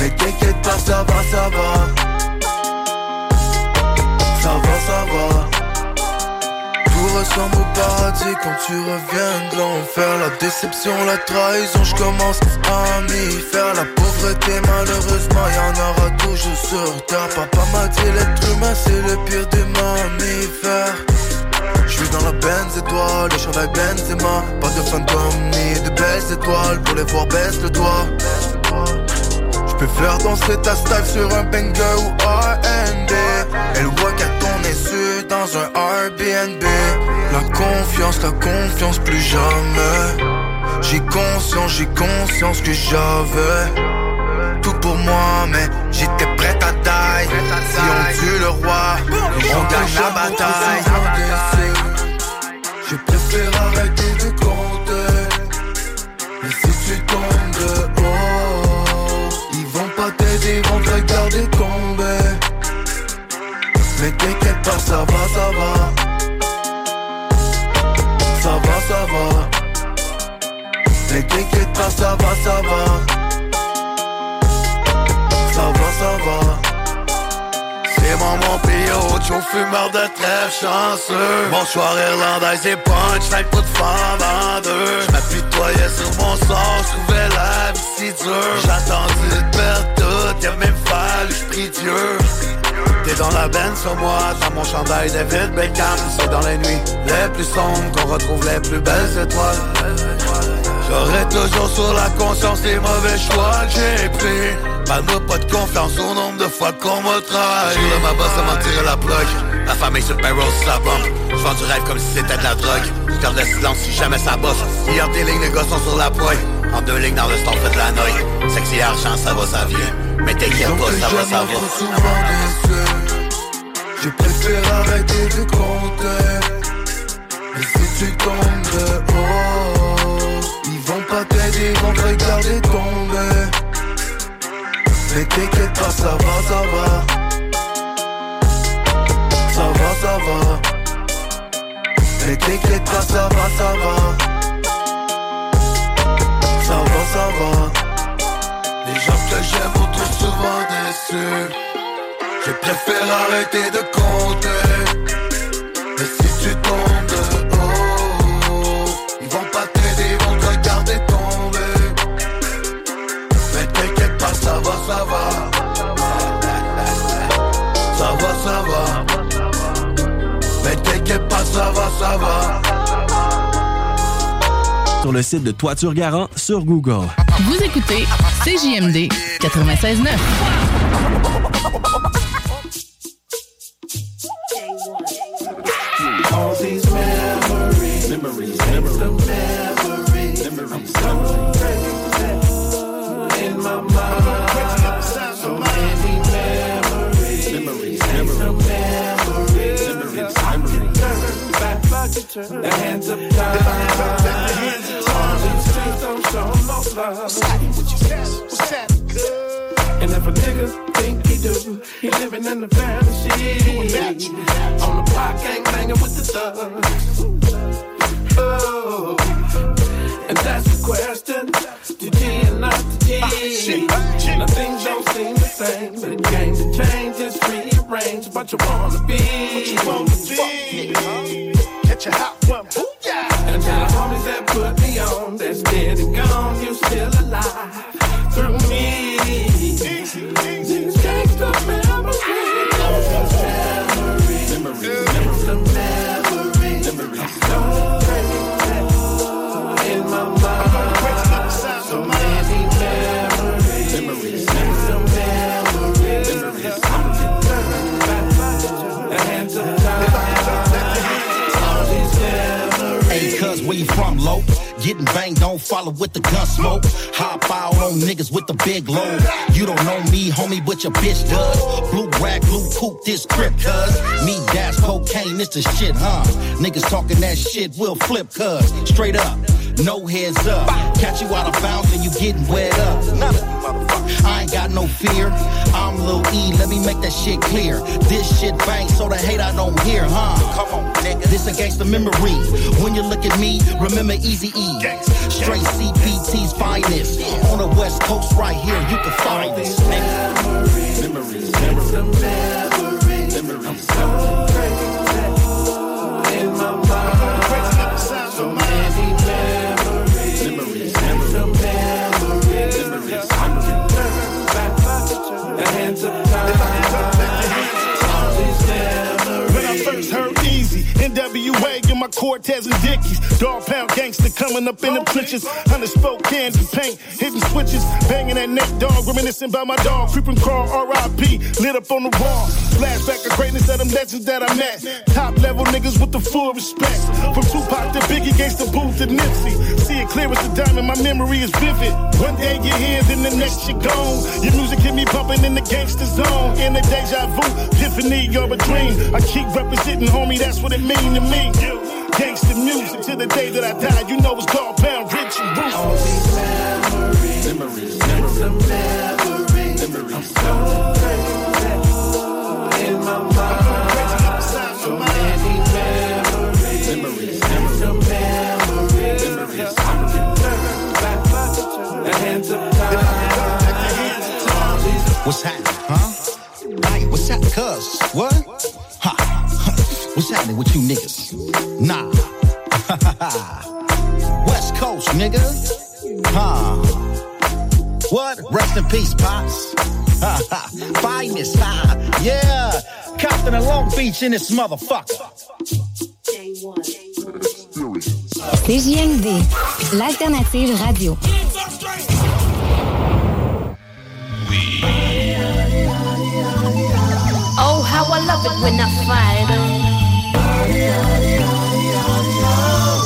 Mais t'inquiète pas, ça va, ça va ressemble au paradis. Quand tu reviens de l'enfer La déception, la trahison, je commence à m'y faire. La pauvreté, malheureusement, y en aura toujours. Sur terre Papa m'a dit l'être humain, c'est le pire des mammifères. Je suis dans la Benz étoile, le chandail Benzema. Pas de fantômes ni de belles étoiles. Pour les voir, baisse le doigt. Je peux faire danser ta style sur un banger ou R&B Elle voit qu'à dans un Airbnb. La confiance, la confiance, plus jamais. J'ai conscience, j'ai conscience que j'avais tout pour moi, mais j'étais prêt à taille. Si on tue le roi, on gagne la bataille. Je préfère arrêter de compter.
Mais si tu tombes de haut, ils vont pas t'aider, ils vont te regarder compte mais t'inquiète pas, ça va, ça va. Ça va, ça va. Mais t'inquiète pas, ça va, ça va. Ça va, ça va. C'est mon PO, Joe fumeur de trêve chanceux Bonsoir irlandaise et punch, night pas de femme en deux J'm'apitoyais sur mon sort, j'trouvais la vie si dure J'attendais de perdre tout, y'a même fallu j'prie Dieu T'es dans la benne sur moi, dans mon chandail David Beckham. C'est dans les nuits les plus sombres qu'on retrouve les plus belles étoiles. J'aurai toujours sur la conscience les mauvais choix que j'ai pris Parle-moi pas de confiance au nombre de fois qu'on m'a trahi J'suis là ma boss à m'en tirer la plug. La famille sur le payroll la bombe J'vends du rêve comme si c'était de la drogue. J'garde le silence si jamais ça bosse. Hier des lignes, les gars sont sur la pointe. En deux lignes dans le store, fait de la noix. Sexy argent, ça va, ça vient. Mais t'inquiète pas, ça va, ça va. Je préfère arrêter de compter. Et si tu tombes de haut Ils vont pas t'aider, ils vont te regarder tomber mais t'inquiète pas, ça va, ça va. Ça va, ça va. Mais t'inquiète pas, ça va, ça va. Ça va, ça va. Les gens que j'aime ont trop souvent déçu. Je préfère arrêter de compter. Mais si tu tombes
Sur le site de Toiture Garant sur Google.
Vous écoutez CJMD 96.9.
All these memories, memories, memories, memories, memories, so crazy in my mind. So many memories, memories, memories, memories, memories. I can turn back, I can turn the hands of time. What's happening? You? What's happening? Good. And if a nigga think he do, he living in the fantasy. On the block, gang banging with the thugs. Oh, and that's the question: to G and not to G. Ah, now things don't seem the same, but it came to change, it's rearranged. But you wanna be, what you wanna be. Catch a hot one, booyah. And to the homies that put me on, that's dead and gone, you still alive through me. These gangsta memories. Memories, memories, memories, memories. So crazy
where you from, low? Getting banged, don't follow with the gun smoke. Hop out on niggas with the big load. You don't know me, homie, but your bitch does. Blue rag, blue coupe, this crib, cuz. Me dash cocaine, it's the shit, huh? Niggas talking that shit, we'll flip, cuz. Straight up, no heads up. Catch you out of bounds and you getting wet up. I ain't got no fear. I'm Lil E, let me make that shit clear. This shit bang, so the hate I don't hear, huh? Come on, nigga. This a gangsta memory. When you look at me, remember Easy E. Straight CPT's finest. On the West Coast, right here, you can find this, nigga.
Memories, memories, memories, memories. So crazy in my mind. So many memories,
NWA in my Cortez and Dickies. Dog pound gangster coming up in the trenches. Hundred spoke cans paint, hitting switches, banging that neck dog, reminiscing by my dog. Creeping crawl, RIP, lit up on the wall. Flashback of greatness of them legends that I met. Top level niggas with the full respect. From Tupac to Biggie, Gangsta Booth to Nipsey. See it clear as a diamond, my memory is vivid. One day you're here, then the next you're gone. Your music hit me bumping in the gangster zone. In the deja vu, epiphany, you're a dream. I keep representing, homie, that's what it mean to me. Gangsta music to the day that I die. You know it's called bound, rich and ruthless.
All these memories, memories, memories, memories.
I'm in my mind. So many memories, memories, memories, memories. the hands.
What's happening, huh? Like, what's happening, cuz? What? Ha. What's happening with you niggas? Nah. West Coast, nigga. Huh. What? Rest in peace, Pops. Finest, huh? Yeah. Compton and Long Beach in this motherfucker.
CJMD, l'alternative radio.
Oh, how I love it when I fight 'em.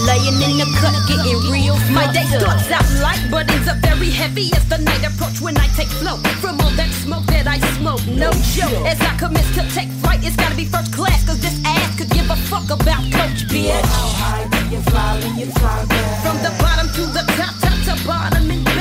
Laying in the cut, getting real. My day starts out light, but ends up very heavy as the night approach when I take flow. From all that smoke that I smoke, no joke. As I commence to take flight, it's gotta be first class, cause this ass could give a fuck about Coach, bitch. How high do you fly when you fly back? From the bottom to the top, top to bottom and.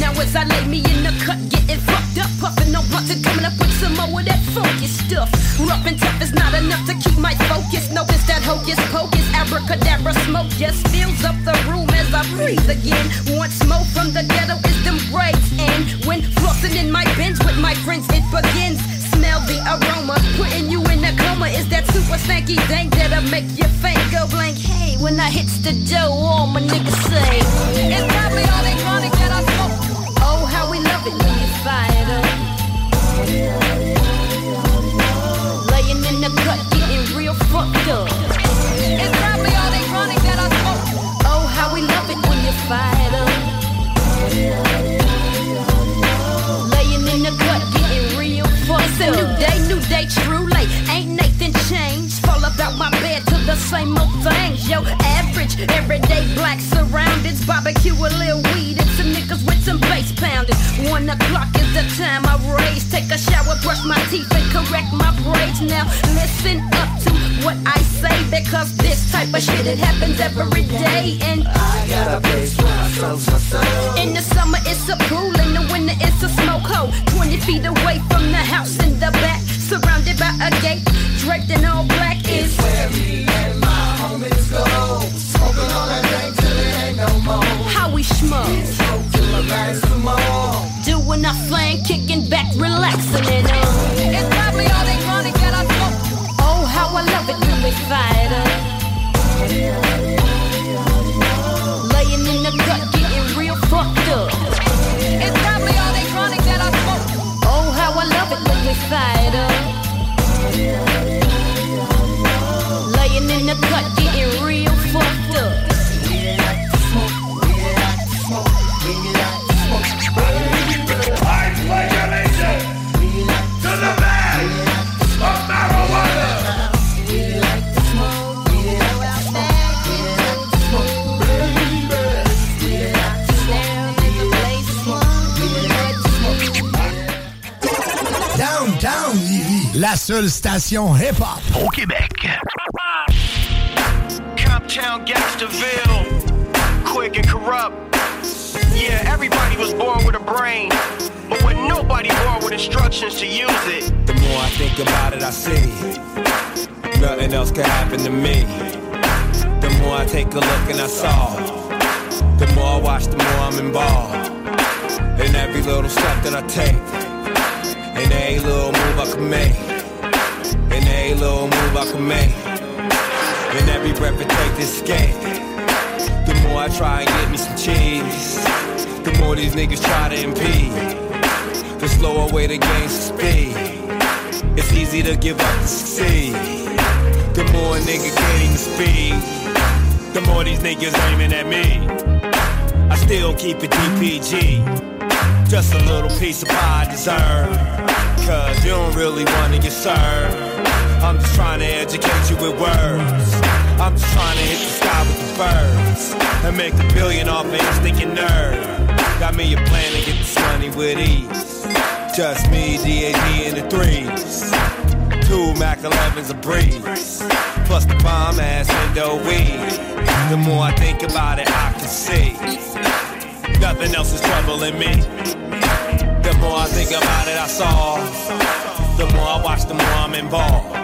Now as I lay me in the cut, getting fucked up, puffing blunts and coming up with some more of that funky stuff. Rough and tough is not enough to keep my focus. No, it's that hocus pocus, abracadabra smoke just fills up the room as I breathe again. Want smoke from the ghetto is them braids, and when flossing in my bins with my friends, it begins. Smell the aroma, putting you in a coma. Is that super stanky dank that'll make your faint go blank? Hey, when I hits the dough, all my niggas say it's probably all they love it same old things. Yo, average, everyday black surroundings. Barbecue a little weed and some niggas with some bass pounding. One o'clock is the time I raise. Take a shower, brush my teeth, and correct my braids. Now listen up to what I say because this type of shit it happens every day. And I got a place where I so so so. In the summer it's a pool, in the winter it's a smoke hole. Twenty feet away from the house in the back, surrounded by a gate, draped in all black. Is where me and my homies go. Smoking on that thing till it ain't no more. How we smoke. We smoke till the last some more. Doing our thing, kicking back, relaxing and uh. It's probably all they chronic that I smoke. Oh, how I love it when we fight up. Laying in the cut, getting real fucked up. It's probably all they chronic that I smoke. Oh, how I love it when we fight up. Laying
la seule station hip-hop au Québec.
Comptown Gangsterville, quick and corrupt. Yeah, everybody was born with a brain, but when nobody born with instructions to use it.
The more I think about it, I see nothing else can happen to me. The more I take a look and I saw, the more I watch, the more I'm involved in every little step that I take, in every little move I can make, in little move I can make, in every breath I take this skate. The more I try and get me some cheese, the more these niggas try to impede. The slower way to gain some speed. It's easy to give up to succeed. The more a nigga gain the speed, the more these niggas aiming at me. I still keep it DPG. Just a little piece of pie I deserve. Cause you don't really wanna get served. I'm just trying to educate you with words. I'm just trying to hit the sky with the birds. And make a billion off of instinct and nerve. Got me a plan to get this money with ease. Just me, DAD, and the threes. Two Mac 11s a breeze. Plus the bomb ass window weed. The more I think about it, I can see. Nothing else is troubling me. The more I think about it, I saw. The more I watch, the more I'm involved.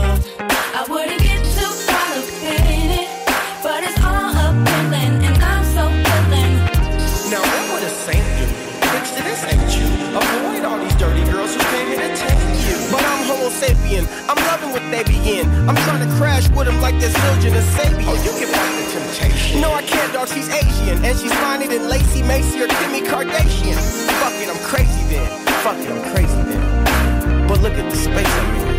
they be in. I'm trying to crash with them like they're Zildjian and Sabian. Oh, you can fight the temptation. No, I can't, dog. She's Asian. And she's finer than Lacey Macy or Kimmy Kardashian. Fuck it, I'm crazy then. Fuck it, I'm crazy then. But look at the space I'm in.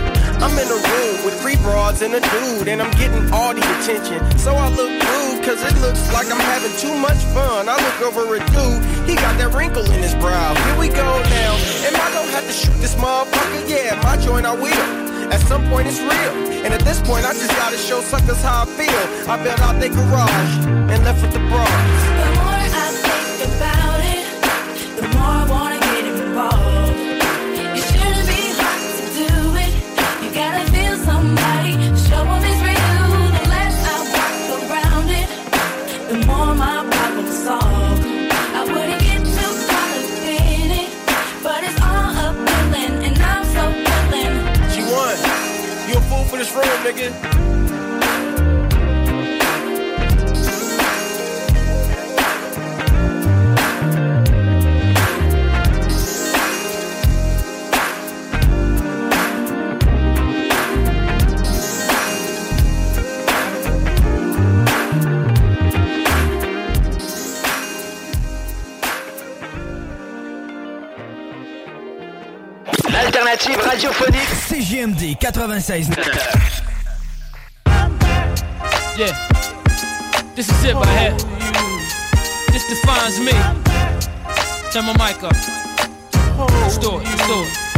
I'm in a room with three broads and a dude, and I'm getting all the attention. So I look rude, cause it looks like I'm having too much fun. I look over at dude, he got that wrinkle in his brow. Here we go now. Am I gonna have to shoot this motherfucker? Yeah, my joint I will. At some point it's real. And at this point I just gotta show suckers how I feel. I built out their garage and left with the bras.
The more I think about it, the more I wanna
room, nigga.
L'alternative radiophonique
CJMD 96.
Yeah. This is it right here. This defines me. Turn my mic up. Let's do it. Let's do it.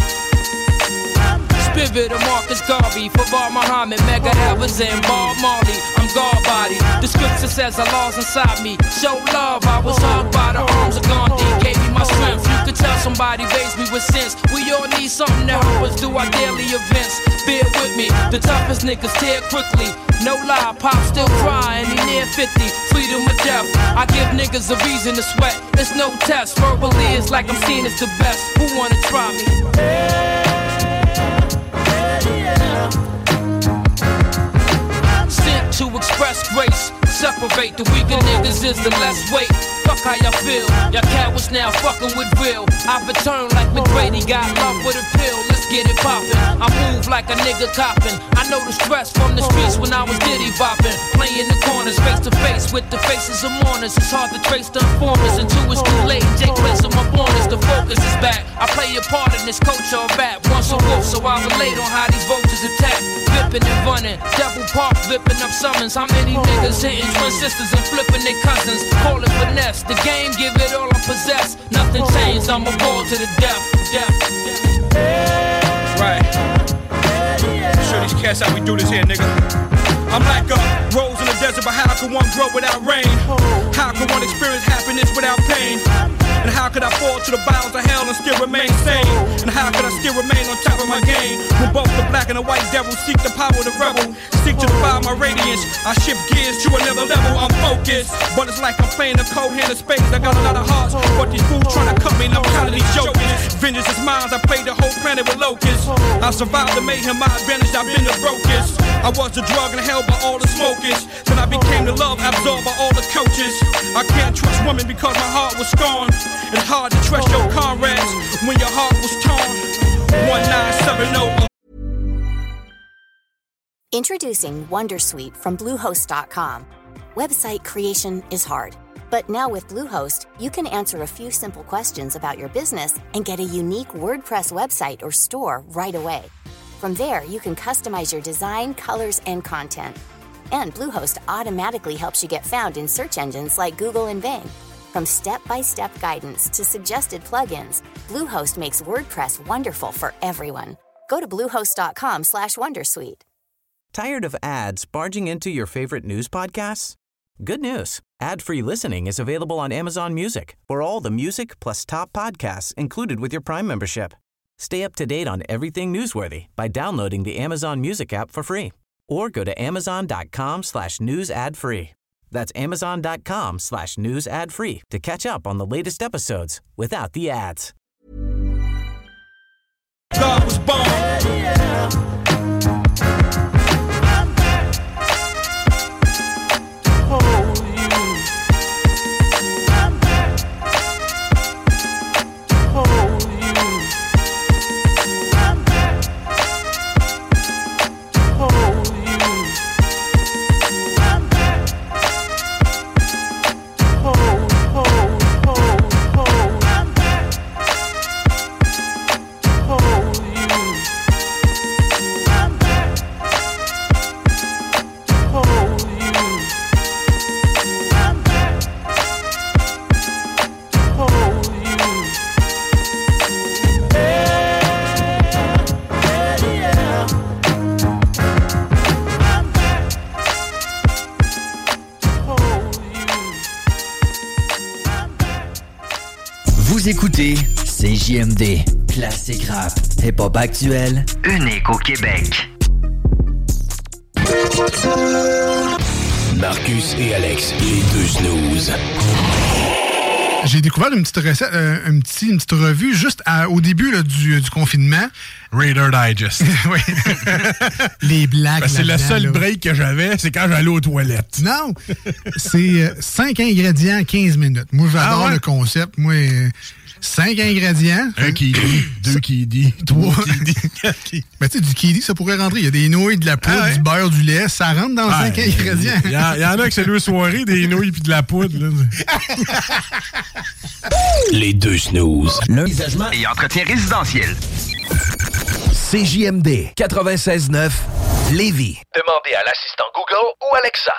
Spirit of Marcus Garvey, Fard Muhammad, Medgar Evers, and Bob Marley. I'm God body. The scripture says Allah's inside me. Show love, I was hugged by the arms of Gandhi. Gave me my strength. Tell somebody raised me with sense. We all need something to help us do our daily events. Bear with me, the toughest niggas tear quickly. No lie, pop still crying, he near 50. Freedom or death. I give niggas a reason to sweat. It's no test. Verbally, it's like I'm seen as the best. Who wanna try me? Sent to express grace. Separate the weaker niggas is the less weight. Fuck how y'all feel. Y'all cowards now fucking with real. I return like McGrady got love with a pill. Get it poppin'. I move like a nigga coppin'. I know the stress from the streets when I was diddy boppin'. Playing the corners face to face with the faces of mourners. It's hard to trace the informers until it's too late. Jake plays on my borders. The focus is back. I play a part in this culture of rap. Once a wolf, so I relate on how these vultures attack. Vippin' and running, double park, flipping up summons. How many niggas hitting twin sisters and flipping their cousins? Call it finesse. The game give it all I possess. Nothing changed. I'm a ball to the death. Death.
Right. These cats how we do this here, nigga. I'm like a rose in the desert, but how can one grow without rain? How can one experience happiness without pain? And how could I fall to the bowels of hell and still remain sane? And how could I still remain on top of my game? When both the black and the white devil seek the power the rebel, seek to defy my radiance. I shift gears to another level, I'm focused. But it's like I'm playing a cold hand of space. I got a lot of hearts, but these fools trying to cut me, and I'm tired of these jokers. Vengeance is mine, I played the whole planet with locusts. I survived the mayhem, my advantage, I've been the brokest. I was the drug and held by all the smokers. Then I became the love absorbed by all the coaches. I can't trust women because my heart was scorned. It's hard to trust your comrades when your heart was torn. 1970.
Introducing Wondersuite from Bluehost.com. Website creation is hard, but now with Bluehost, you can answer a few simple questions about your business and get a unique WordPress website or store right away. From there, you can customize your design, colors, and content. And Bluehost automatically helps you get found in search engines like Google and Bing. From step-by-step guidance to suggested plugins, Bluehost makes WordPress wonderful for everyone. Go to bluehost.com/wondersuite.
Tired of ads barging into your favorite news podcasts? Good news. Ad-free listening is available on Amazon Music. For all the music plus top podcasts included with your Prime membership. Stay up to date on everything newsworthy by downloading the Amazon Music app for free or go to amazon.com slash news ad free. That's amazon.com slash news ad free to catch up on the latest episodes without the ads.
Was born.
Écoutez CJMD, classique rap, hip-hop actuel, unique au Québec.
Marcus et Alex, les deux snooze.
J'ai découvert une petite recette, euh, un petit- une petite revue juste à- au début là, du, du confinement.
Raider Digest.
oui. Les blagues.
Ben, c'est le seul
là.
break que j'avais, c'est quand j'allais aux toilettes.
Non! C'est 5 ingrédients, 15 minutes. Moi, j'adore
Ah ouais?
le concept. Moi, 5 ingrédients.
Un qui dit, deux qui dit,
Trois. Mais tu sais, du kiwi, ça pourrait rentrer. Il y a des nouilles, de la poudre,
Ah ouais?
du beurre, du lait. Ça rentre dans 5
Ouais,
ingrédients.
Il y, y en a que c'est deux soirées, des nouilles puis de la poudre. là.
Les deux snooze.
L'envisagement et entretien résidentiel.
CJMD 96.9 Lévis.
Demandez à l'assistant Google ou Alexa.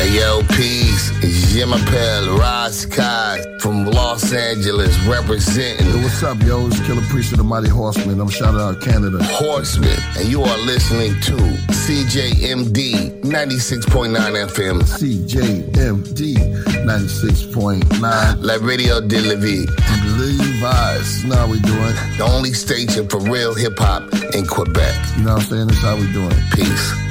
Hey yo, peace. Jim Appel, Ras Kass from Los Angeles representing.
Yo, what's up, yo? It's Killah Priest of the Mighty Horseman. I'm shouting out Canada.
Horseman, and you are listening to CJMD 96.9 FM.
CJMD 96.9.
La Radio de la Vie.
Lévis. You know how we doing.
The only station for real hip hop in Quebec.
You know what I'm saying? That's how we doing.
Peace.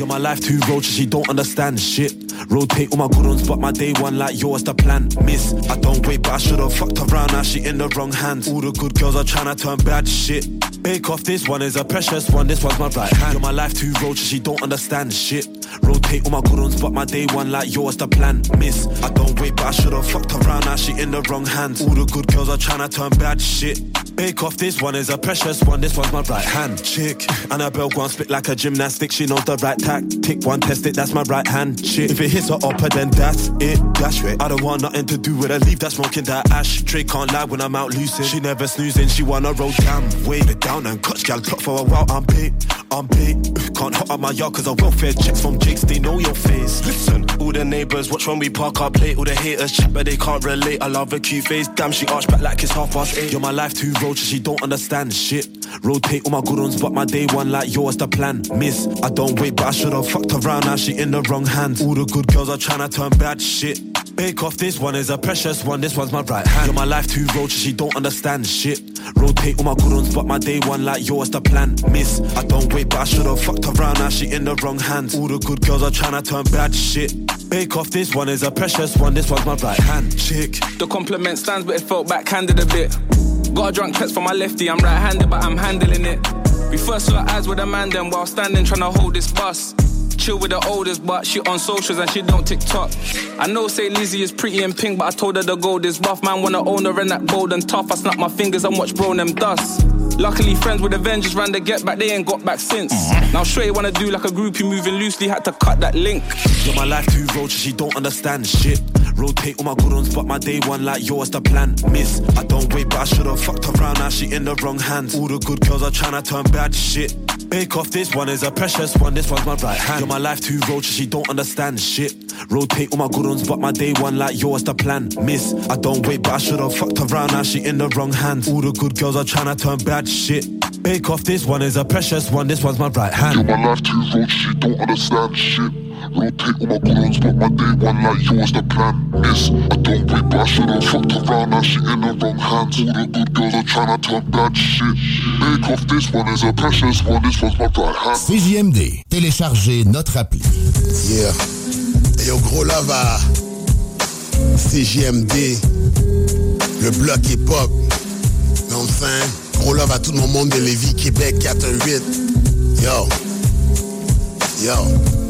Yo, my life too roach, she don't understand shit. Rotate all my good ones, but my day one like yours the plan. Miss, I don't wait, but I should've fucked around. Now she in the wrong hands. All the good girls are trying to turn bad shit. Bake off, this one is a precious one. This one's my right hand. Yo, my life too roach, she don't understand shit. Rotate all my good ones, but my day one like yours the plan. Miss, I don't wait, but I should've fucked around. Now she in the wrong hands. All the good girls are trying to turn bad shit. Bake off, this one is a precious one. This one's my right hand. Chick, Annabelle go and split like a gymnastic. She knows the right tactic. One test it, that's my right hand. Chick, if it hits her upper, then that's it. That's it. I don't want nothing to do with her. Leave that smoking that ash. Trick can't lie when I'm out lucid. She never snoozing. She wanna roll down, way it down and cut gal plot for a while. I'm bait, I'm bait. Can't hot up my yard cause I welfare checks from Jakes. They know your face. Listen, all the neighbors watch when we park our plate. All the haters chat, but they can't relate. I love her cute face. Damn, she arched back like it's half past eight. You're my life too roach, she don't understand shit. Rotate all my good ones, but my day one like yours the plan. Miss, I don't wait, but I should've fucked around. Now she in the wrong hands. All the good girls are trying to turn bad shit. Bake off, this one is a precious one. This one's my right hand. You're my life too roaches, she don't understand shit. Rotate all my good ones, but my day one like yours the plan. Miss, I don't wait, but I should've fucked around. Now she in the wrong hands. All the good girls are trying to turn bad shit. Bake off, this one is a precious one. This one's my right hand. Chick.
The compliment stands, but it felt backhanded a bit. Got a drunk text from my lefty, I'm right handed, but I'm handling it. We first locked eyes with a man, then while standing trying to hold this bus. Chill with the oldest, but she on socials and she don't TikTok. I know say Lizzie is pretty and pink, but I told her the gold is rough. Man, wanna own her and that bold and tough. I snap my fingers and watch bro them dust. Luckily, friends with Avengers ran the get back, they ain't got back since. Mm-hmm. Now, straight wanna do like a groupie moving loosely, had to cut that link.
You're my life too roach, she don't understand shit. Rotate all my good ones, but my day one like yours the plan. Miss, I don't wait, but I should've fucked around. Now she in the wrong hands. All the good girls are trying to turn bad shit. Bake off, this one is a precious one. This one's my right hand. You're my life too roach, she don't understand shit. Rotate all my good ones, but my day one like yours the plan. Miss, I don't wait, but I should've fucked around. Now she in the wrong hands. All the good girls are trying to turn bad shit. Bake off, this one is a precious one. This one's my right hand.
You're my life too roach, she don't understand shit. Rotate all my good ones, but my day one like yours the plan. Miss, I don't wait, but I should've fucked around. Now she in the wrong hands. All the good girls are trying to turn bad shit. Bake off, this one is a precious one. This one's my right hand.
CJMD, téléchargez notre appli.
Yeah. Et au gros love à CJMD, le bloc hip-hop. Non, enfin, gros love à tout mon monde de Lévis, Québec 418. Yo. Yo.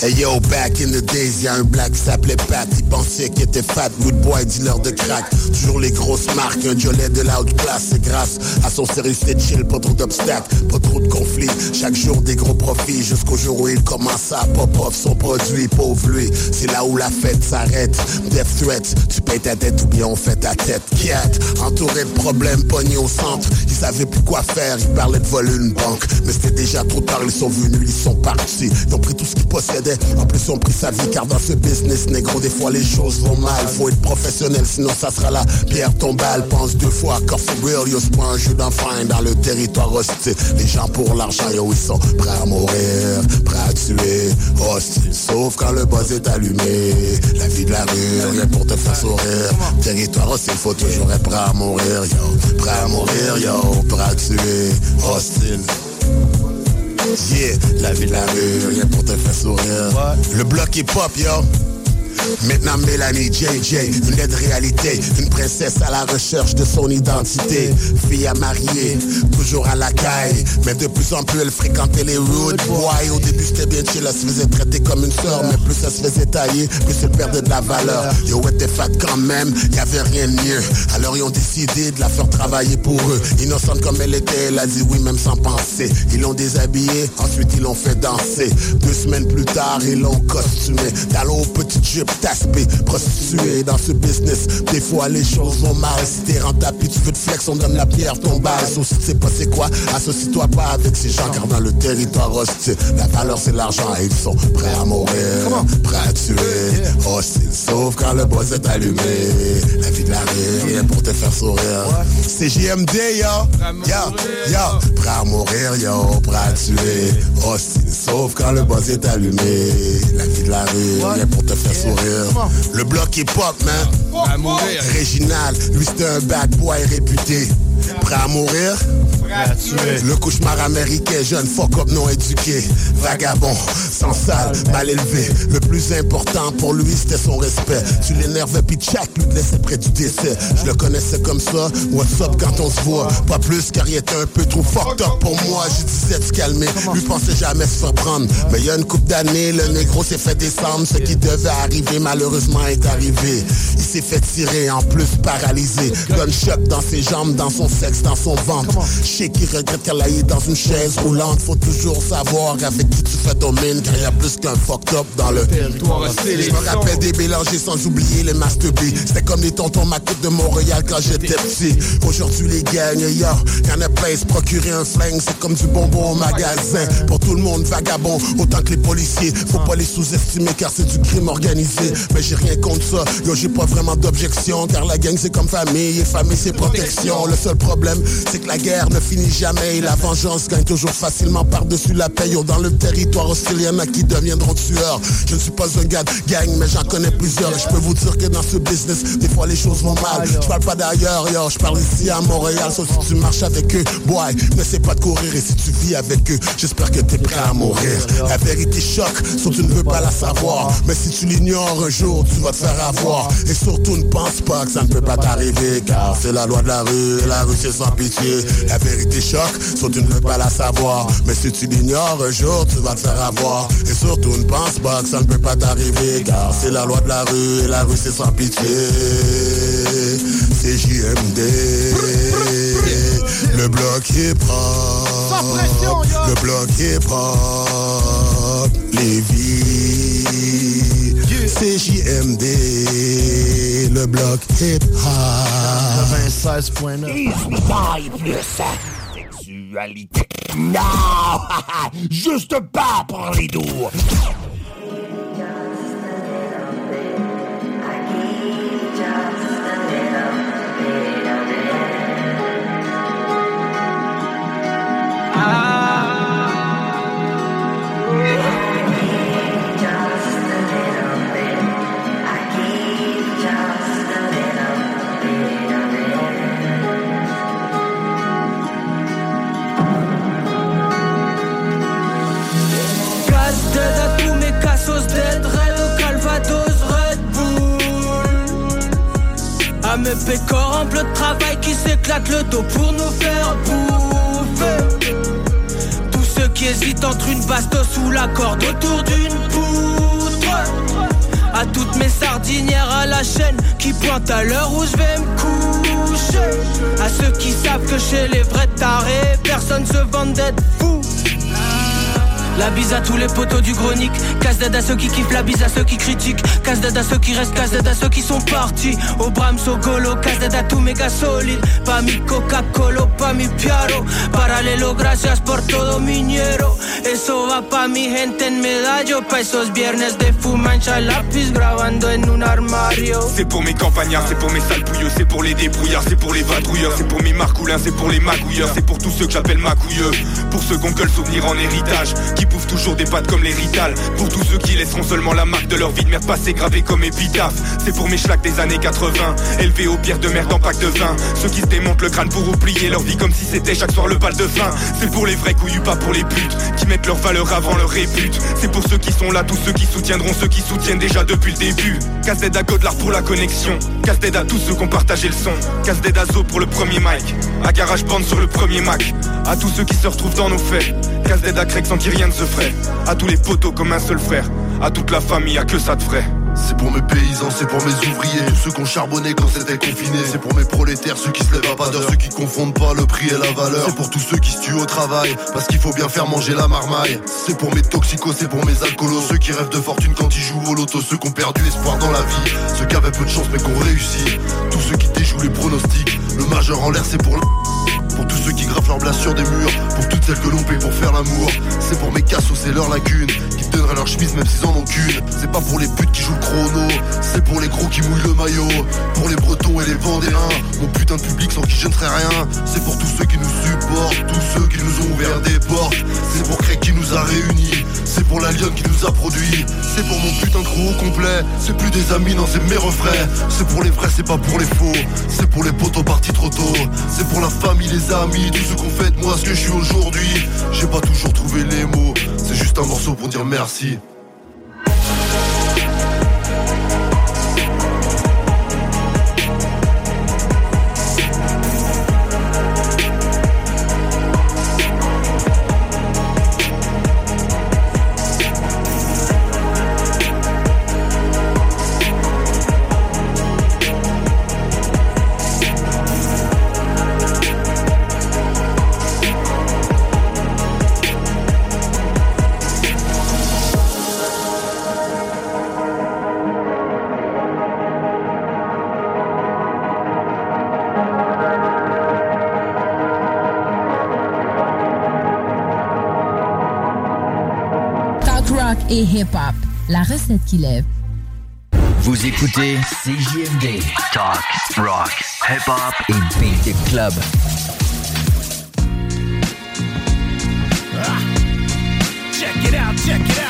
Hey yo, back in the days, y'a un black qui s'appelait Pat. Il pensait qu'il était fat, good boy, dealer de crack. Toujours les grosses marques, un jolet de la haute classe C'est grâce à son sérieux, c'était chill, pas trop d'obstacles Pas trop de conflits, chaque jour des gros profits Jusqu'au jour où il commence à pop-off son produit. Pauvre lui, c'est là où la fête s'arrête. Death threat, tu payes ta dette ou bien on fait ta tête. Cat, entouré de problèmes, pogné au centre. Ils savaient plus quoi faire, ils parlaient de voler une banque. Mais c'était déjà trop tard, ils sont venus, ils sont partis. Ils ont pris tout ce qui possible En plus, on pris sa vie car dans ce business, négro, des fois les choses vont mal. Faut être professionnel, sinon ça sera la pierre tombale. Pense deux fois, real, yo, pas un jeu d'enfant dans le territoire hostile. Les gens pour l'argent, yo, ils sont prêts à mourir, prêts à tuer, hostile. Sauf quand le buzz est allumé. La vie de la rue, rien pour te faire sourire. Territoire hostile, faut toujours être prêt à mourir, yo. Prêt à mourir, yo, prêt à tuer, hostile. Yeah, la vie la rue, rien pour te faire sourire. Le bloc est pop, yo. Maintenant Mélanie JJ, une aide réalité, une princesse à la recherche de son identité, fille à marier, toujours à la caille, mais de plus en plus elle fréquentait les rude boys. Au début c'était bien chill, elle se faisait traiter comme une sœur, mais plus elle se faisait tailler, plus elle perdait de la valeur. Yo était fat quand même, y avait rien de mieux. Alors ils ont décidé de la faire travailler pour eux. Innocente comme elle était, elle a dit oui même sans penser. Ils l'ont déshabillée, ensuite ils l'ont fait danser. Deux semaines plus tard, ils l'ont costumé. Dans petite jupe taspé, prostituée dans ce business. Des fois les choses vont mal. Si t'es rentable tu veux te flex, on donne la pierre, ton si tu sais pas c'est quoi, associe-toi pas avec ces gens car dans le territoire hostile, la valeur c'est l'argent et ils sont prêts à mourir, prêts à tuer. Hostile, sauf quand le boss est allumé. La vie de la rue, rien pour te faire sourire. C'est JMD, yo, yo, yo, prêt à mourir, yo, prêt à tuer. Hostile, sauf quand le boss est allumé. La vie de la rue, rien pour te faire sourire. Le bloc est pop, man. Réginal, lui c'est un bad boy réputé. Prêt à mourir? Le cauchemar américain, jeune fuck up non éduqué. Vagabond, sans salle, mal élevé. Le plus important pour lui c'était son respect. Tu l'énervais puis tchac, lui te laissait près du décès. Je le connaissais comme ça, what's up quand on se voit? Pas plus car il était un peu trop fucked up pour moi. Je disais de se calmer, lui pensait jamais se faire prendre Mais il y a une couple d'années, le négro s'est fait descendre. Ce qui devait arriver malheureusement est arrivé. Il s'est fait tirer, en plus paralysé. Gunshot dans ses jambes, dans son sexe, dans son ventre Qu'il regrette qu'elle aille dans une chaise roulante. Faut toujours savoir avec qui tu fais ton mine Car y a plus qu'un fucked up dans le territoire Je me rappelle des mélangés sans oublier les master B C'était comme les tontons macoutes de Montréal quand j'étais petit. Aujourd'hui les gangs, yo, y'en a plein Se procurer un flingue, c'est comme du bonbon au magasin. Pour tout le monde vagabond, autant que les policiers. Faut pas les sous-estimer car c'est du crime organisé. Mais j'ai rien contre ça, yo j'ai pas vraiment d'objection Car la gang c'est comme famille et famille c'est protection. Le seul problème c'est que la guerre ne finit jamais. Et la vengeance gagne toujours facilement par-dessus la paix. Yo, Dans le territoire hostile y'en a qui deviendront tueurs. Je ne suis pas un gars de gang mais j'en connais plusieurs. Et je peux vous dire que dans ce business des fois les choses vont mal. Je parle pas d'ailleurs yo, je parle ici à Montréal. Sauf si tu marches avec eux, boy, n'essaie pas de courir. Et si tu vis avec eux, j'espère que t'es prêt à mourir. La vérité choque, sauf tu ne veux pas la savoir. Mais si tu l'ignores un jour, tu vas te faire avoir. Et surtout ne pense pas que ça ne peut pas t'arriver Car c'est la loi de la rue, et la rue c'est sans pitié. La vérité choque, sauf tu ne veux pas la savoir Mais si tu l'ignores un jour, tu vas te faire avoir. Et surtout ne pense pas que ça ne peut pas t'arriver Car c'est la loi de la rue, et la rue c'est sans pitié. C'est JMD Le bloc est pop Le bloc est pop Lévis C'est JMD Le bloc hip hop
96.9 Sexualité. Non! Juste pas pour les doux!
À mes pécores en bleu de travail qui s'éclatent le dos pour nous faire bouffer. Tous ceux qui hésitent entre une bastos ou la corde autour d'une poutre. À toutes mes sardinières à la chaîne qui pointent à l'heure où je vais me coucher. À ceux qui savent que chez les vrais tarés personne se vante d'être fou
La bise à tous les poteaux du chronique. Casse d'aide à ceux qui kiffent, la bise à ceux qui critiquent. Casse d'aide à ceux qui restent, casse d'aide à ceux qui sont partis. Au Brahms, au Golo, casse d'aide à tous méga solides. Pas mi Coca-Cola, pas mi Piaro. Paralelo, gracias por todo miñero. Eso va pa mi gente en medallo. Pa esos viernes de fumancha lápiz grabando en un armario.
C'est pour mes campagnards, c'est pour mes sales pouilleux, c'est pour les débrouillards, c'est pour les vadrouilleurs, c'est pour mes marcoulins, c'est pour les magouilleurs, c'est pour tous ceux que j'appelle macouilleux. Pour ceux qu'on que le souvenir en héritage, qui toujours des pattes comme les Rital. Pour tous ceux qui laisseront seulement la marque de leur vie de merde passée gravée comme épitaphe. C'est pour mes schlacs des années 80, élevés aux pierres de merde en pack de vin. Ceux qui se démontent le crâne pour oublier leur vie comme si c'était chaque soir le bal de fin. C'est pour les vrais couillus, pas pour les putes, qui mettent leur valeur avant leur répute. C'est pour ceux qui sont là, tous ceux qui soutiendront ceux qui soutiennent déjà depuis le début. Casse d'aide à Godlard pour la connexion. Casse d'aide à tous ceux qui ont partagé le son. Casse d'aide à Zo pour le premier mic. À Garage Band sur le premier Mac. À tous ceux qui se retrouvent dans nos faits. Casse d'aide à Craig sans qui rien ne À tous les poteaux comme un seul frère. À toute la famille, à que ça te ferait.
C'est pour mes paysans, c'est pour mes ouvriers, tous ceux qui ont charbonné quand c'était confiné. C'est pour mes prolétaires, ceux qui se lèvent à pas d'heure, ceux qui confondent pas le prix et la valeur. C'est pour tous ceux qui se tuent au travail, parce qu'il faut bien faire manger la marmaille. C'est pour mes toxicos, c'est pour mes alcoolos, ceux qui rêvent de fortune quand ils jouent au loto, ceux qui ont perdu espoir dans la vie, ceux qui avaient peu de chance mais qui ont réussi. Tous ceux qui déjouent les pronostics, le majeur en l'air c'est pour. Pour tous ceux qui graffent leurs blasts sur des murs. Pour toutes celles que l'on paye pour faire l'amour. C'est pour mes cassos et leurs lacunes Qui te donneraient leur chemise même s'ils en ont qu'une. C'est pas pour les putes qui jouent le chrono C'est pour les gros qui mouillent le maillot. Pour les bretons et les vendéens Mon putain de public sans qui je ne serais rien. C'est pour tous ceux qui nous supportent Tous ceux qui nous ont ouvert des portes. C'est pour Craig qui nous a réunis C'est pour la lionne qui nous a produit C'est pour mon putain de crew au complet C'est plus des amis, non c'est mes refrains. C'est pour les vrais, c'est pas pour les faux. C'est pour les potos partis trop tôt. C'est pour la famille, les amis Tous ceux qu'on fait moi ce que je suis aujourd'hui. J'ai pas toujours trouvé les mots C'est juste un morceau pour dire merci
7 qui lève.
Vous écoutez CJMD, Talk, Rock, Hip Hop et Beat the Club.
Ah. Check it out, check it out.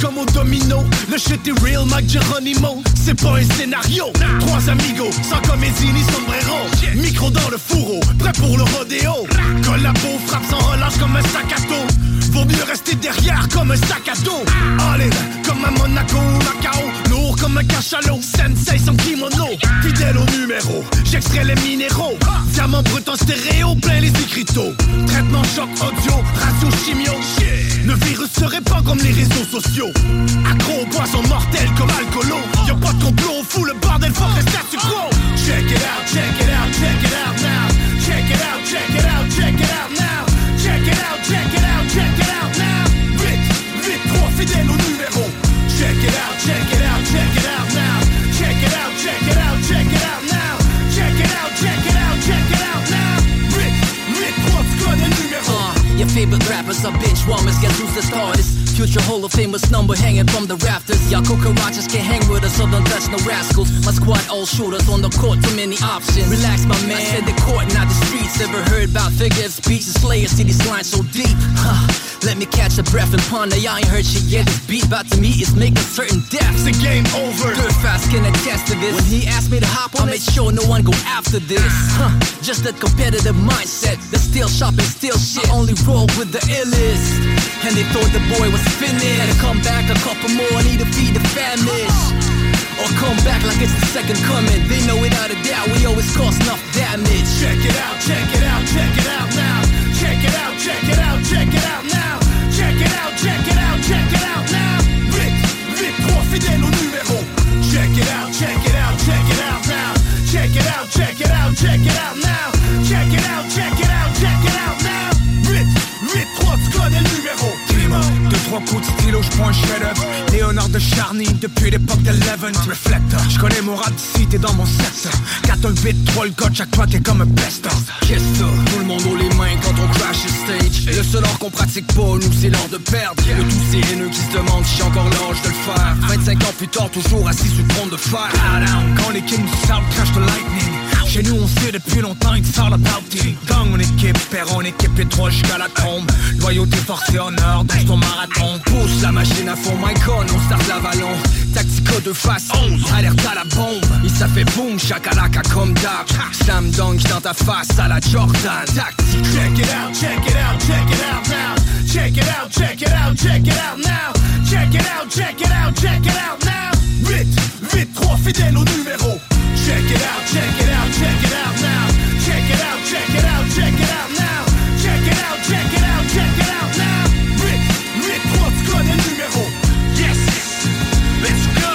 Comme au domino. Le shit est real, Mike Geronimo. C'est pas un scénario. Trois amigos, sans comédie ni sombrero. Micro dans le fourreau, prêt pour le rodéo. Collabo, frappe sans relâche comme un staccato. Vaut mieux rester derrière comme un sac à dos. All in, comme un Monaco ou Macao. Lourd comme un cachalot. J'extrais les minéraux. Diamant brut en stéréo, plein les écriteaux. Traitement choc audio, ratio chimio. Le virus se répand comme les réseaux sociaux. Accro aux poissons mortels comme alcoolo. Y'a pas de complot, fou le bordel, faut rester quo.
Check it out, check it out, check it out now. Check it out, check it out, check it out
Favorite rappers are bitch woman, guess who's the starters? Future Hall of Famous number hanging from the rafters. Y'all cucarachas can't hang with us, so don't touch no rascals. My squad all shooters on the court, too many options. Relax, my man. I said the court, not the streets. Ever heard about figure of speech and slayers? See these lines so deep. Huh. Let me catch a breath and ponder. Y'all ain't heard shit yet. This beat about to meet is making certain death.
It's a game over.
Dirt fast can attest to this. When he asked me to hop on, I made sure no one go after this. Huh. Just a competitive mindset. The still shopping, still shit. Only roll with the illest. And they thought the boy was finished. Had to come back a couple more, need to feed the famished. or come back like it's the second coming. They know without a doubt we always cause enough damage.
Check it out, check it out, check it out now. Check it out, check it out, check it out now. Check it out, check it out, check it out now. Vite, vite, trois fidèles au numéro. Check it out, check it out, check it out now. Check it out, check it out, check it out now.
Trois coups de stylo, je prends un chef-d'œuvre. Léonard de Charny, depuis l'époque de Leven. Reflector, je connais mon rap d'ici, t'es dans mon set. 4 un 8, 3 le code, chaque fois t'es comme un best-of.
Qu'est-ce ça? Tout le monde haut les mains quand on crash le stage. Le seul art qu'on pratique pas, nous c'est l'art de perdre. De tous ces haineux qui se demandent si j'ai encore l'âge de le faire. 25 ans plus tard, toujours assis sur le trône de fer.
Quand les kings du South crash the lightning. Chez nous, on sait depuis longtemps, it's all about it. Gang en équipe, père en équipe, et trois jusqu'à la tombe. Loyauté, force et honneur dans ton marathon.
Pousse la machine à fond, my con, on start l'avalon. Tactico de face 11, alerte à la bombe. Et ça fait boom, chakalaka comme d'hab. Slam dunk dans ta face à la Jordan. Tactique.
Check it out, check it out, check it out now. Check it out, check it out, check it out now. Check it out, check it out, check it out now. Vite, vite, trois fidèles au numéro. Check it out, check it out, check it out now. Check it out, check it out, check it out now. Check it out, check it out, check it out now. Trois, tu connais le numéro. Yes, let's go.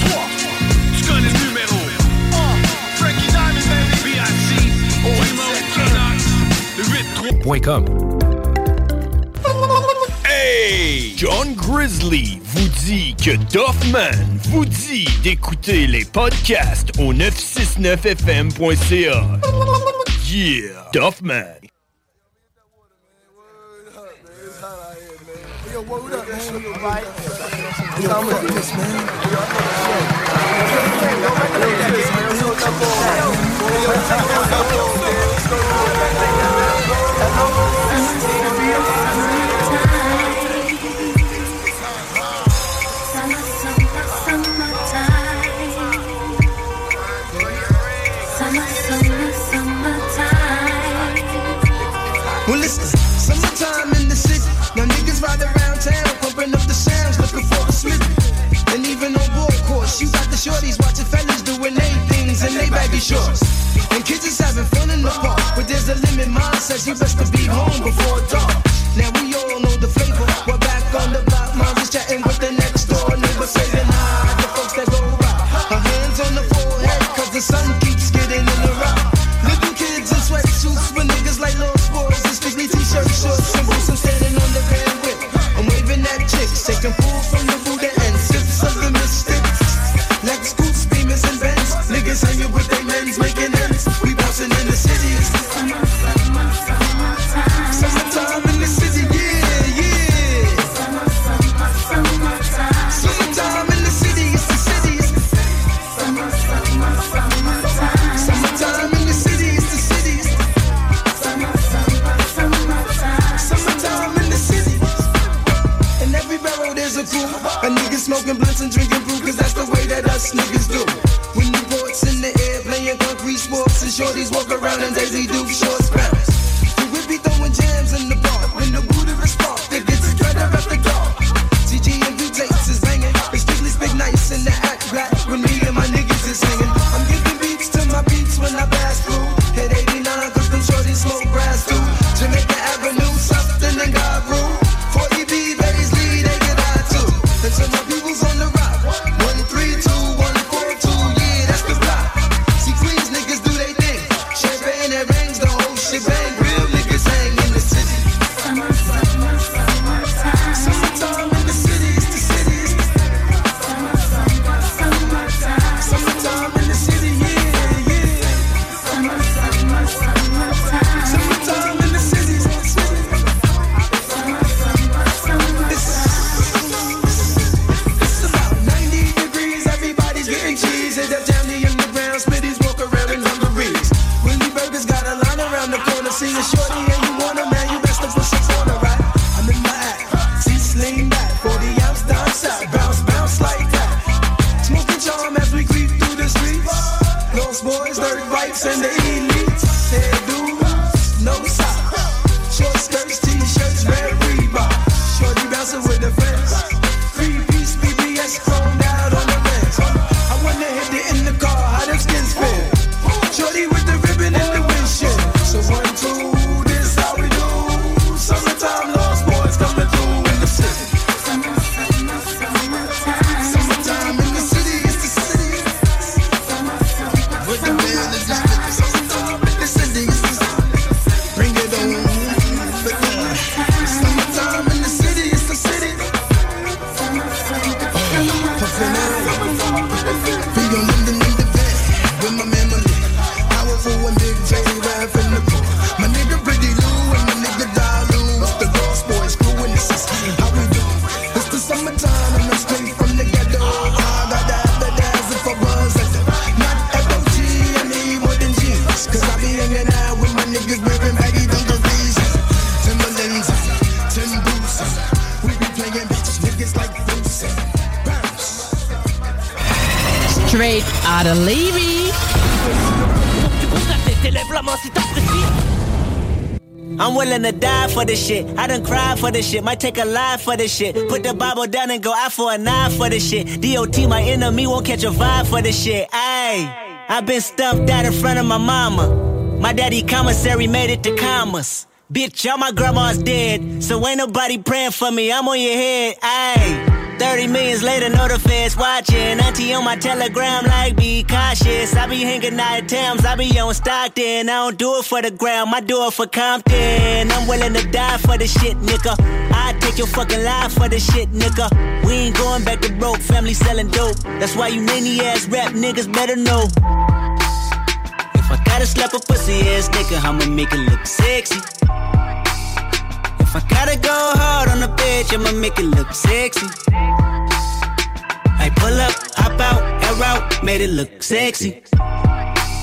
Trois, tu connais numéro. Uh, Frankie Diamond. B.I.C. Primo, K-Knox. Le 8,
John Grizzly vous dit que Doffman vous dit d'écouter les podcasts au 969fm.ca. Yeah! Doffman.
You got the shorties watching fellas doing they things in they baggy shorts. And kids is having fun in the park, but there's a limit. Mom says you best to be home before dark. Now we all know the flavor. We're back on the block, mom is chatting with the next
for this shit. I done cried for this shit. Might take a life for this shit. Put the Bible down and go out for a knife for this shit. DOT, my enemy, won't catch a vibe for this shit. Ayy, i been stumped out in front of my mama. My daddy commissary made it to commas. Bitch, all my grandma's dead. So ain't nobody praying for me. I'm on your head. Ayy. 30 millions later, know the feds watching. Auntie on my telegram, like, be cautious. I be hanging out at Thames, I be on Stockton. I don't do it for the gram, I do it for Compton. I'm willing to die for the shit, nigga. I take your fucking life for the shit, nigga. We ain't going back to broke, family selling dope. That's why you nanny ass rap niggas better know. If I gotta slap a pussy ass nigga, I'ma make it look sexy. If I gotta go hard on the bitch, I'ma make it look sexy. I pull up, hop out, air out, made it look sexy.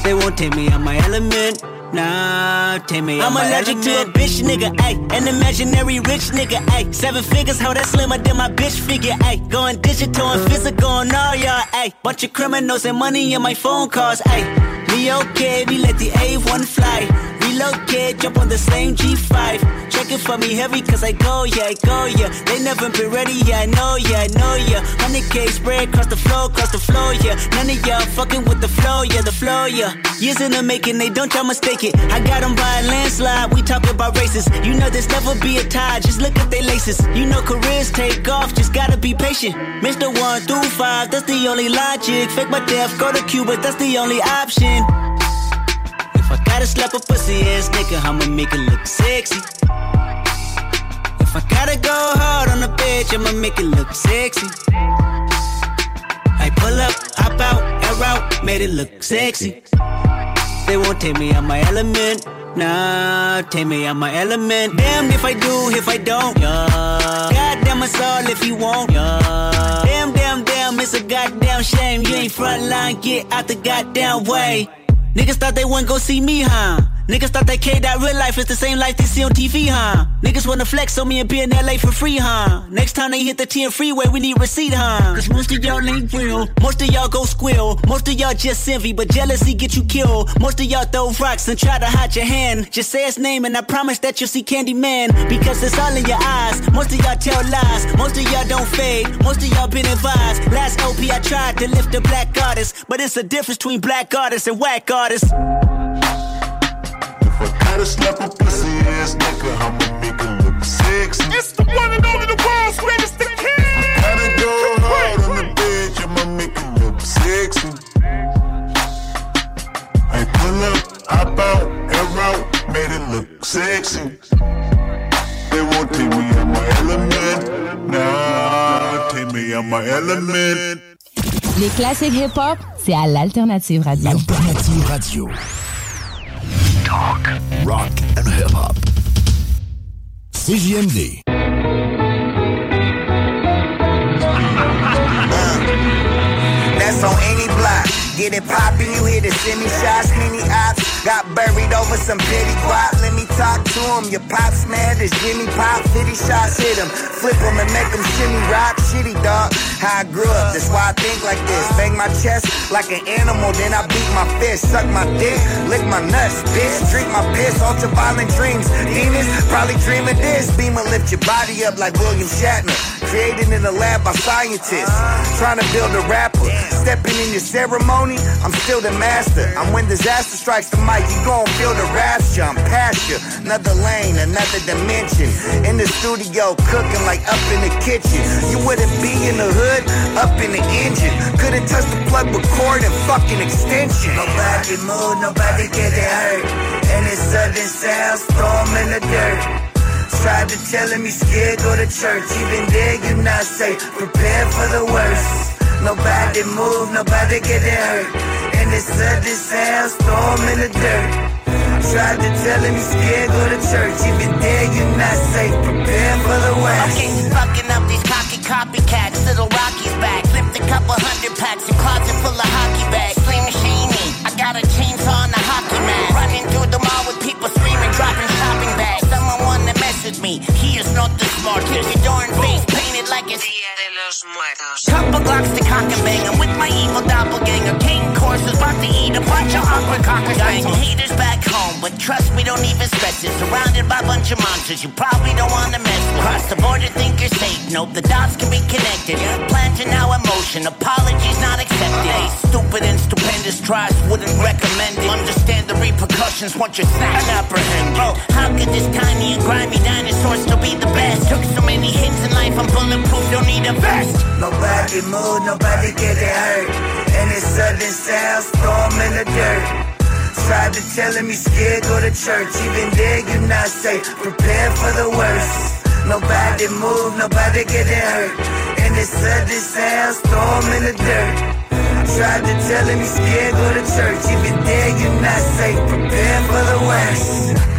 They won't take me out my element. Nah, take me out
I'm allergic to
a bitch nigga, ayy. An imaginary rich nigga, ayy. Seven figures, how that slimmer than my bitch figure, ayy. Going digital and physical on all y'all, ayy. Bunch of criminals and money in my phone calls, ayy. Me okay, we let the A1 fly. Relocate, jump on the same G5. Check it for me heavy, cause I go, yeah, I go, yeah. They never been ready, yeah, I know, yeah, I know, yeah. 100K spread across the floor, across the floor, yeah. None of y'all fucking with the flow, yeah, the flow, yeah. Years in the making, they don't try mistake it. I got them by a landslide, we talking about races. You know there's never be a tie, just look at they laces. You know careers take off, just gotta be patient. Mr. 1 through 5, that's the only logic. Fake my death, go to Cuba, that's the only option. If I gotta slap a pussy ass nigga, I'ma make it look sexy. If I gotta go hard on the bitch, I'ma make it look sexy. I pull up, hop out, air out, made it look sexy. They won't take me out my element. Nah, take me out my element. Damn if I do, if I don't. Yeah. Goddamn us all if you won't. Yeah. Damn, damn, damn, it's a goddamn shame. You ain't front line, get out the goddamn way. Niggas thought they wouldn't go see me, huh? Niggas thought that K that real life is the same life they see on TV, huh? Niggas wanna flex on me and be in LA for free, huh? Next time they hit the 10 freeway, we need receipt, huh? Cause most of y'all ain't real. Most of y'all go squill. Most of y'all just envy, but jealousy get you killed. Most of y'all throw rocks and try to hide your hand. Just say his name and I promise that you'll see Candyman. Because it's all in your eyes. Most of y'all tell lies. Most of y'all don't fade. Most of y'all been advised. Last LP I tried to lift a black artist. But it's a difference between black artists and whack artists.
Gotta slap a pussy ass nigga, I'ma make it look sexy. It's the one and only the world's greatest the king. Gotta go hard on the bitch, I'ma make it look sexy. I pull up, hop out, air out, made it look sexy. They won't take me out my element, nah, take me out my element.
Les classiques hip-hop, c'est à l'Alternative Radio.
Alternative Radio. Talk, rock and hip-hop. CJMD.
That's on any block. Get it poppin', you hear the semi shots, mini ops. Got buried over some petty guap. Let me talk to him. Your pops mad as Jimmy Pop. 50 shots hit him. Flip him and make him shimmy rock. Shitty dog. How I grew up, that's why I think like this. Bang my chest like an animal, then I beat my fist. Suck my dick, lick my nuts, bitch. Drink my piss, ultraviolet dreams. Demons probably dream of this. Beamer lift your body up like William Shatner. Created in a lab by scientists. Trying to build a rapper. Stepping in your ceremony, I'm still the master. I'm when disaster strikes the mic, you gon' feel the wrath jump past you. Another lane, another dimension. In the studio, cooking like up in the kitchen. You wouldn't be in the hood, up in the engine. Couldn't touch the plug with cord and fucking extension. Nobody move, nobody get hurt. And it's sudden sound, storm in the dirt. Tried to tellin' me scared, go to church. Even there, you not safe. Prepare for the worst. Nobody move, nobody get hurt. And it's sudden sound, storm in the dirt. Tried to tellin' me scared, go to church. Even there, you're not safe. Prepare for the worst.
Okay, fucking up these cocky copycats. Little Rocky's back. Flipped a couple hundred packs. A closet full of hockey bags. Slim Shady. I got a chainsaw and a hockey mask. Running through the mall with people screaming, dropping shopping bags. Someone wanna mess with me. Here's not the smart. Keep your darn face painted like it's Couple Glocks to cock a bang. I'm with my evil doppelganger. King course is about to eat a bunch of awkward cockers. Got some haters back home, but trust me, don't even stress it. Surrounded by a bunch of monsters you probably don't want to mess with. Cross the border, think you're safe. Nope, the dots can be connected. Plans are now in motion. Apologies not accepted. Hey, stupid and stupendous tries wouldn't recommend it. Understand the repercussions once you're snatched and apprehended. Oh, how could this tiny and grimy dinosaur still be the best? Took so many hits in life, I'm bulletproof, don't need a vest.
Nobody move, nobody get it hurt. And it's sudden sounds, storm in the dirt. Tried to tell he's scared, go to church. Even there, you're not safe. Prepare for the worst. Nobody move, nobody get it hurt. And it's sudden sounds, storm in the dirt. Tried to tell him he's scared, go to church. Even there, you're not safe. Prepare for the worst.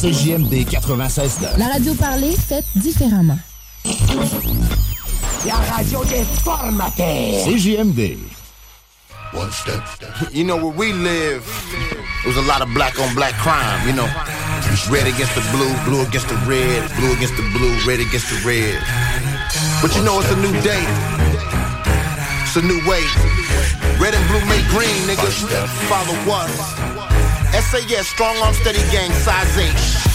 CJMD 96
La radio parlée, faite différemment.
La radio des formateurs. CJMD.
One step. You know where we live, there was a lot of black on black crime, you know. Red against the blue, blue against the red, blue against the blue, red against the red. But you know it's a new day. It's a new way. Red and blue make green, niggas. Follow us. SAS, strong arm steady gang, size 8.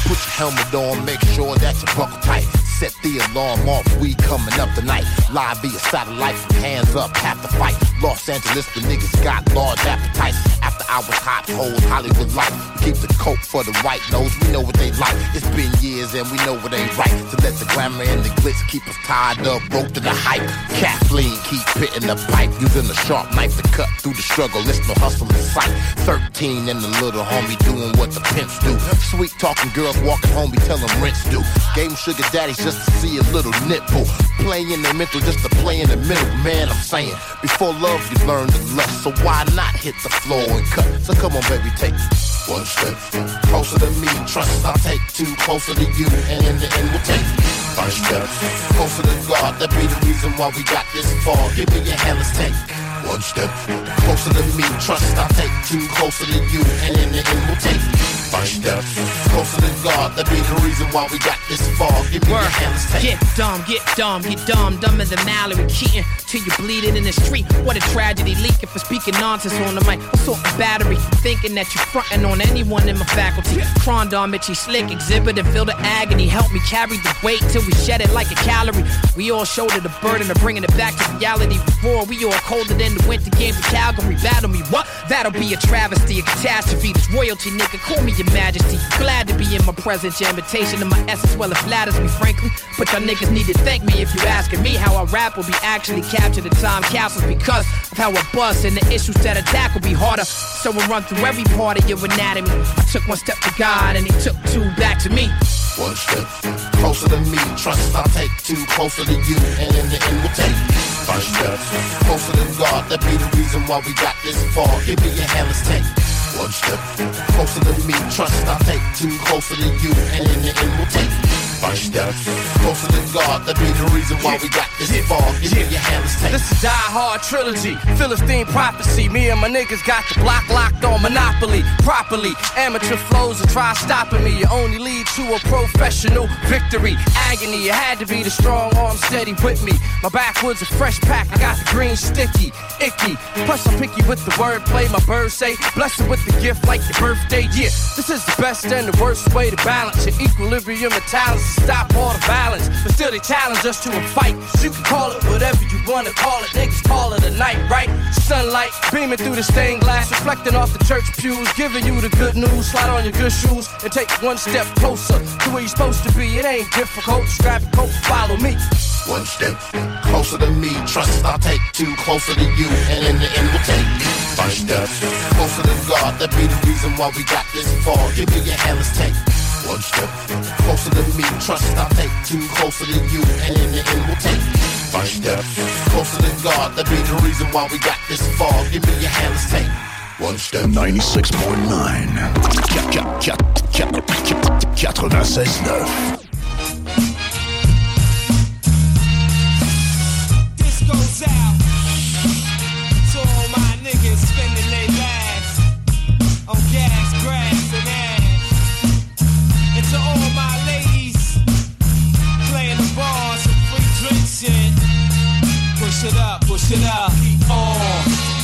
Put your helmet on, make sure that you buckle tight. Set the alarm off, we coming up tonight. Live via satellite hands up, have to fight. Los Angeles, the niggas got large appetites. After hours, hot, cold, Hollywood life. Keep the coke for the right nose, we know what they like. It's been years and we know what ain't right. To let the glamour and the glitz keep us tied up, broke to the hype. Kathleen keep pitting the pipe, using a sharp knife to cut through the struggle. It's no hustle in sight. 13 and the little homie doing what the pimps do. Sweet talking girls walking home, we tell rents do. Gave 'em sugar daddies just to see a little nipple. Playing the mental just to play in the middle. Man, I'm saying, before love, you learn to lust. So why not hit the floor and cut? So come on, baby, take one step closer to me. Trust I'll take two closer to you, and in the end, we'll take five steps closer to God. That be the reason why we got this far. Give me your hand, let's take one step closer to me. Trust I'll take two closer to you, and in the end, closer. That be the reason why we got this far. Give me your hand, take
Get dumb, get dumb, get dumb, dumber than Mallory Keaton. Till you bleeding in the street. What a tragedy. Leaking for speaking nonsense on the mic. What sort of battery? Thinking that you frontin' on anyone in my faculty. Crondom, itchy, slick, exhibit and feel the agony. Help me carry the weight till we shed it like a calorie. We all shoulder the burden of bringing it back to reality. Before we all colder than the winter games of Calgary. Battle me, what? That'll be a travesty, a catastrophe. This royalty, nigga, call me your majesty. Glad to be in my presence. Your invitation to my essence, well, it flatters me, frankly. But y'all niggas need to thank me if you asking me how I rap will be actually captured in time capsules because of how I bust and the issues that attack will be harder. So we'll run through every part of your anatomy. I took one step to God and he took two back to me.
One step closer to me. Trust I'll take two closer to you, and in the end we'll take five steps closer to God. That be the reason why we got this far. Give me your hand, let's take one step closer to me. Trust I'll take two closer to you, and in the end we'll take steps closer to God. That be the reason why we got this far. Give me your hand.
This is Die Hard trilogy, Philistine prophecy. Me and my niggas got the block locked on Monopoly properly. Amateur flows and try stopping me. You only lead to a professional victory. Agony, it had to be the strong arm steady with me. My backwoods a fresh pack. I got the green sticky, icky. Plus I'm picky with the wordplay. My birds say, blessed with the gift like your birthday. Yeah, this is the best and the worst way to balance your equilibrium and talents stop all the violence. But still they challenge us to a fight. You can call it whatever you wanna call it. Niggas call it a night, right? Sunlight beaming through the stained glass, reflecting off the church pews, giving you the good news. Slide on your good shoes and take one step closer to where you're supposed to be. It ain't difficult. Just grab your coat, follow me.
One step closer to me. Trust I'll take two closer to you, and in the end we'll take five steps closer to God. That be the reason why we got this far. Give me your hand, let's take one step closer to me. Trust I'll take two closer to you, and in the end we'll take five steps closer to God. That be the reason why we got this far. Give me your hand, let's take
Once them 96.9. 96.9.
up, push keep on.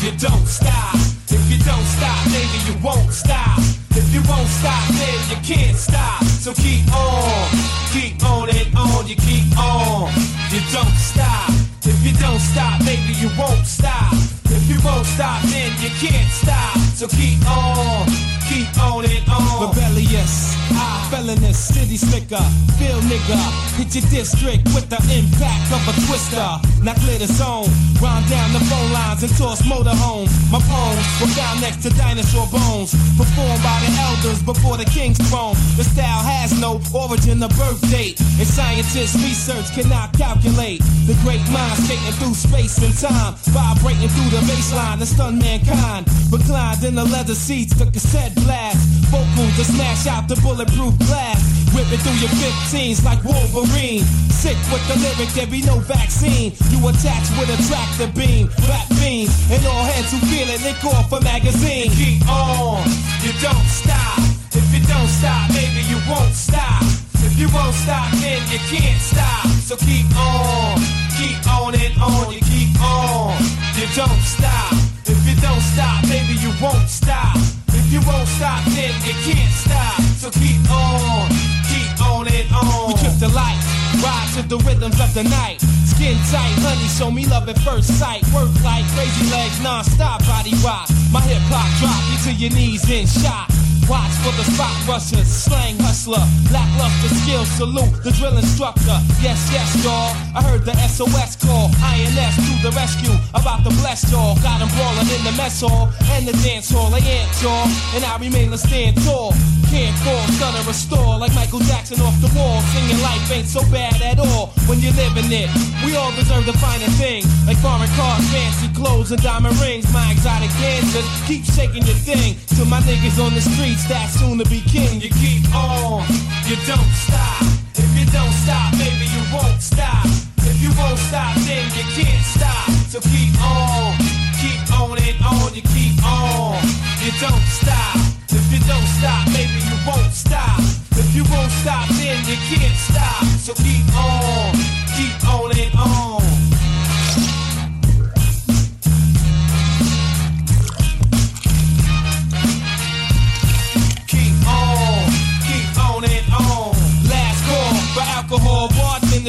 You don't stop. If you don't stop, maybe you won't stop. If you won't stop, then you can't stop. So keep on, keep on and on. You keep on. You don't stop. If you don't stop, baby, you won't stop. If you won't stop, then you can't stop. So keep on, keep on and on. Rebellious, ah, felonious, city slicker, feel nigga. Hit your district with the impact of a twister. Now clear the zone, round down the phone lines and toss motorhomes. My poems were found next to dinosaur bones, performed by the elders before the king's throne. The style has no origin or birth date, and scientists' research cannot calculate the great mind skating through space and time, vibrating through the baseline to stun mankind. Reclined in the leather seats, the cassette blast, vocals to smash out the bulletproof glass. Ripping through your 15s like Wolverine. Sick with the lyric, there be no vaccine. You attached with a tractor beam, rap beams, and all heads who feel it lick off a magazine. Keep on, you don't stop. If you don't stop, maybe you won't stop. If you won't stop, then you can't stop. So keep on, keep on and on, you keep on. Don't stop. If you don't stop, baby, you won't stop. If you won't stop, then you can't stop. So keep on, keep on and on. We trip the light, ride to the rhythms of the night. Skin tight, honey, show me love at first sight. Work like crazy legs, non-stop body rock. My hip hop drop you to your knees in shock. Watch for the spot rushers, slang hustler, lackluster skill salute the drill instructor. Yes, yes, y'all. I heard the SOS call. INS to the rescue, about to bless y'all. Got 'em brawling in the mess hall and the dance hall. They ain't y'all, and I remain to stand tall. Can't fall, gonna restore like Michael Jackson off the wall. Singing life ain't so bad at all when you're living it. We all deserve the find a thing like foreign cars, fancy clothes, and diamond rings. My exotic dancers keep shaking your thing to my niggas on the streets that soon to be king. You keep on, you don't stop. If you don't stop, baby, you won't stop. If you won't stop, then you can't stop. So keep on, keep on and on. You keep on, you don't stop. If you don't stop, baby, you won't stop. If you won't stop, then you can't stop. So keep on, keep on.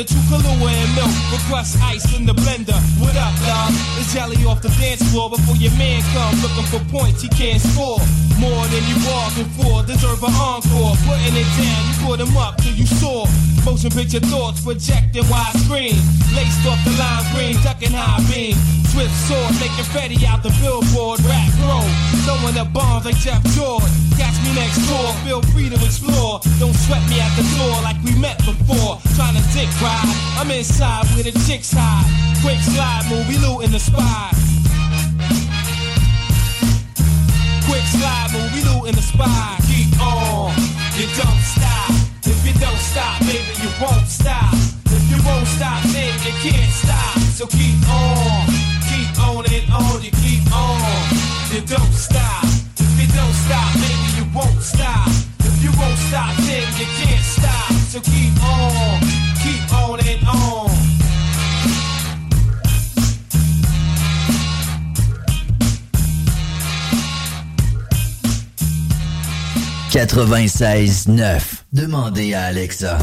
Bartender, true Kahlua and milk. Request ice in the blender. What up, love? It's jelly off the dance floor before your man come looking for points he can't score. More than you bargained for, deserve an encore. Putting it down, you put him up till you soar. Motion picture thoughts projecting widescreen. Laced off the lime green, ducking high beam. Swift sword, making Fetty out the billboard. Rap bro, throwing up bombs like Jeff George. Catch me next door, feel free to explore. Don't sweat me at the door like we met before. Trying to dick ride, I'm inside where the chicks hide. Quick slide move, we looting the spot. Quick slide move, we looting the spot. Keep on, you don't stop. If you don't stop, baby, you won't stop. If you won't stop, then you can't stop. So keep on, keep on and on. You keep on, you don't stop. If you don't stop, baby, you won't stop. If you won't stop, then you can't stop. So keep on, on and on.
96.9. Demandez à Alexa.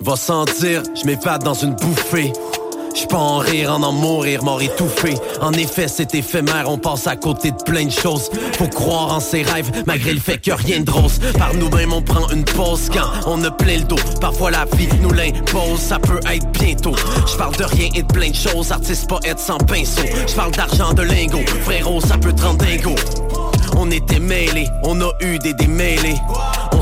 Va sentir, je m'épate dans une bouffée. Je pas en rire, en en mourir, mort étouffé. En effet, c'est éphémère, on passe à côté de plein de choses. Faut croire en ses rêves, malgré le fait que rien de rose. Par nous-mêmes, on prend une pause quand on a plein le dos. Parfois, la vie nous l'impose, ça peut être bientôt. Je parle de rien et de plein de choses, artiste, poète sans pinceau. Je parle d'argent, de lingots, frérot, ça peut te rendre dingo. On était mêlés, on a eu des démêlés.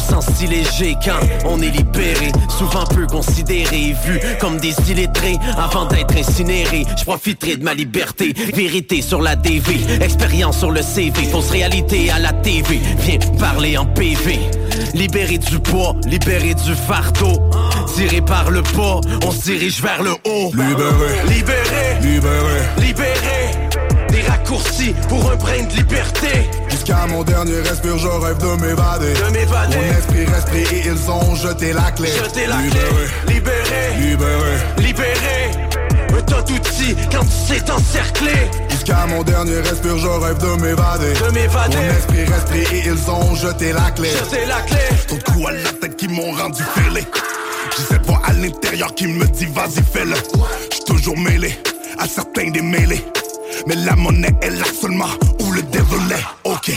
Sent si léger quand on est libéré. Souvent peu considéré, vu comme des illettrés. Avant d'être incinéré, je profiterai de ma liberté. Vérité sur la DV, expérience sur le CV Fausse réalité à la TV, viens parler en PV Libéré du poids, libéré du fardeau. Tiré par le pas, on se dirige vers le haut.
Libéré,
Libéré,
libéré,
libéré Des raccourcis pour un brin de liberté
Jusqu'à mon dernier respire, je rêve de m'évader.
De m'évader.
Mon esprit pris et ils ont jeté la clé.
Jeter la
libéré,
clé, libéré,
libéré.
libéré Un tas d'outils quand tu sais t'encercler
Jusqu'à mon dernier respire, je rêve de m'évader.
De m'évader.
Mon esprit pris et ils ont jeté la clé.
Jeter la clé
Trop de coups à la tête qui m'ont rendu fêlé. J'ai cette voix à l'intérieur qui me dit vas-y fais-le. J'suis toujours mêlé à certains des mêlés. Mais la monnaie est là seulement où le devil est. Ok,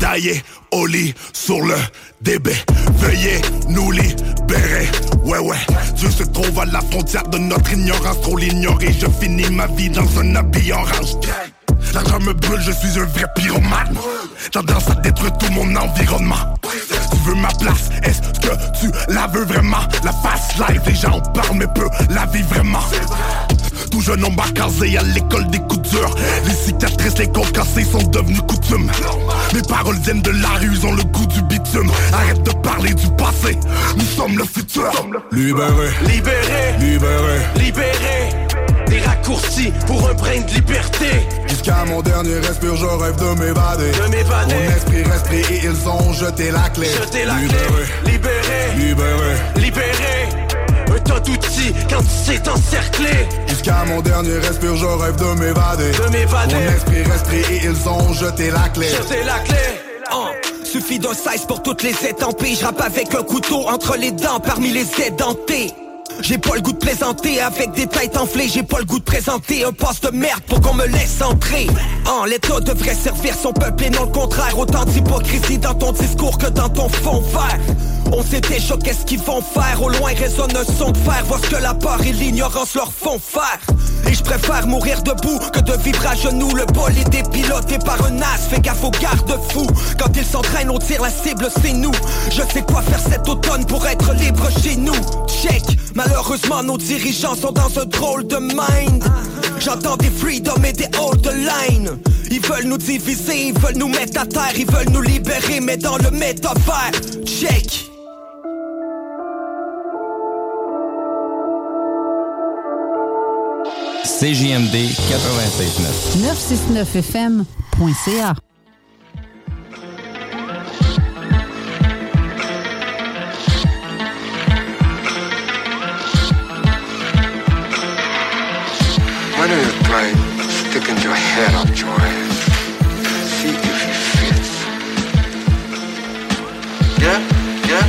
taillé au lit sur le DB. Veuillez nous libérer. Ouais, ouais. Dieu se trouve à la frontière de notre ignorance. Trop l'ignorer. Je finis ma vie dans un habit orange. L'argent me brûle, je suis un vrai pyromane. Tendance à détruire tout mon environnement. Tu veux ma place, est-ce que tu la veux vraiment? La face live, les gens en parlent mais peu la vie vraiment. Tout jeune homme casé à l'école des coups durs. Les cicatrices, les côtes cassées sont devenues coutumes. Mes paroles viennent de la rue, ils ont le goût du bitume. Arrête de parler du passé, nous sommes le futur. Libéré,
Libéré,
libéré.
libéré Des raccourcis pour un brin de liberté
Jusqu'à mon dernier respire, je rêve de m'évader.
De m'évader.
Mon esprit reste et ils ont jeté la clé.
La
libéré,
clé, libéré,
libéré.
libéré Un tas d'outils quand tu sais t'encercler
Jusqu'à mon dernier respire, je rêve de m'évader.
De m'évader.
Mon esprit pris et ils ont jeté la clé.
Jeter la clé
Oh, suffit d'un 16 pour toutes les étampées. Je rappe avec un couteau entre les dents parmi les édentés. J'ai pas le goût de plaisanter avec des têtes enflées. J'ai pas le goût de présenter un poste de merde pour qu'on me laisse entrer. En l'état devrait servir son peuple et non le contraire. Autant d'hypocrisie dans ton discours que dans ton fond vert. On sait déjà qu'est-ce qu'ils vont faire. Au loin résonne un son de fer. Vois ce que la peur et l'ignorance leur font faire. Et je préfère mourir debout que de vivre à genoux. Le bolide est piloté par un as. Fais gaffe aux garde-fous Quand ils s'entraînent on tire la cible c'est nous. Je sais quoi faire cet automne pour être libre chez nous. Check Malheureusement nos dirigeants sont dans un drôle de mind J'entends des freedom et des hold the line Ils veulent nous diviser, ils veulent nous mettre à terre Ils veulent nous libérer mais dans le métavers Check
CJMD 96.9.
969fm.ca.
sticking your head up, Joy? See if it fits.
Yeah, yeah,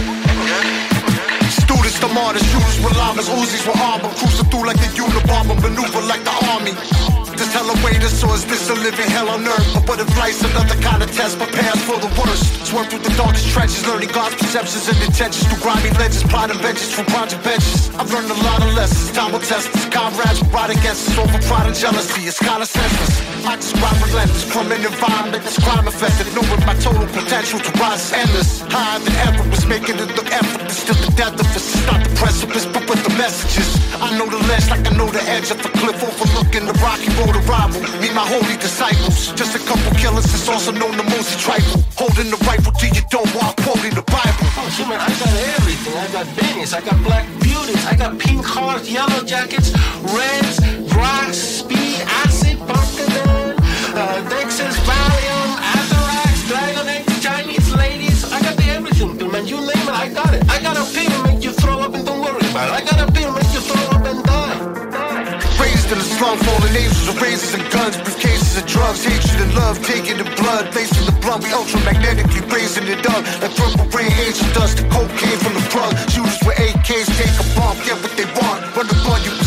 yeah. Students, the martyrs, shooters with llamas, Uzis with armor, cruising through like the Unabomber, maneuver like the army. This a waiters, so is this a living hell on earth? But what if life's another kind of test, prepares for the worst. Swerve through the darkest trenches, learning God's perceptions and intentions through grimy legends, plotting benches from project benches. I've learned a lot of lessons, time will test us. Comrades will ride against us over pride and jealousy. It's kinda senseless. I describe relentless from an environment that's crime infested, knowing my total potential to rise is endless. Higher than ever was making it look effortless. Still the death of us, it's not the precipice, but with the messages. I know the ledge like I know the edge of the cliff, overlooking the rocky road of rival. Me, my holy disciples, just a couple killers. It's also known the most tribal. Holding the rifle till you don't walk, quoting the Bible.
Oh, man, I got everything. I got Benny's, I got black beauties, I got pink hearts, yellow jackets, reds,
razors and guns, briefcases of drugs, hatred and love, taking the blood, lacing the blunt, we ultramagnetically raising it up, like purple rain angel dust, the cocaine from the plug, shooters with AKs, take a bump, get what they want, run the blood, you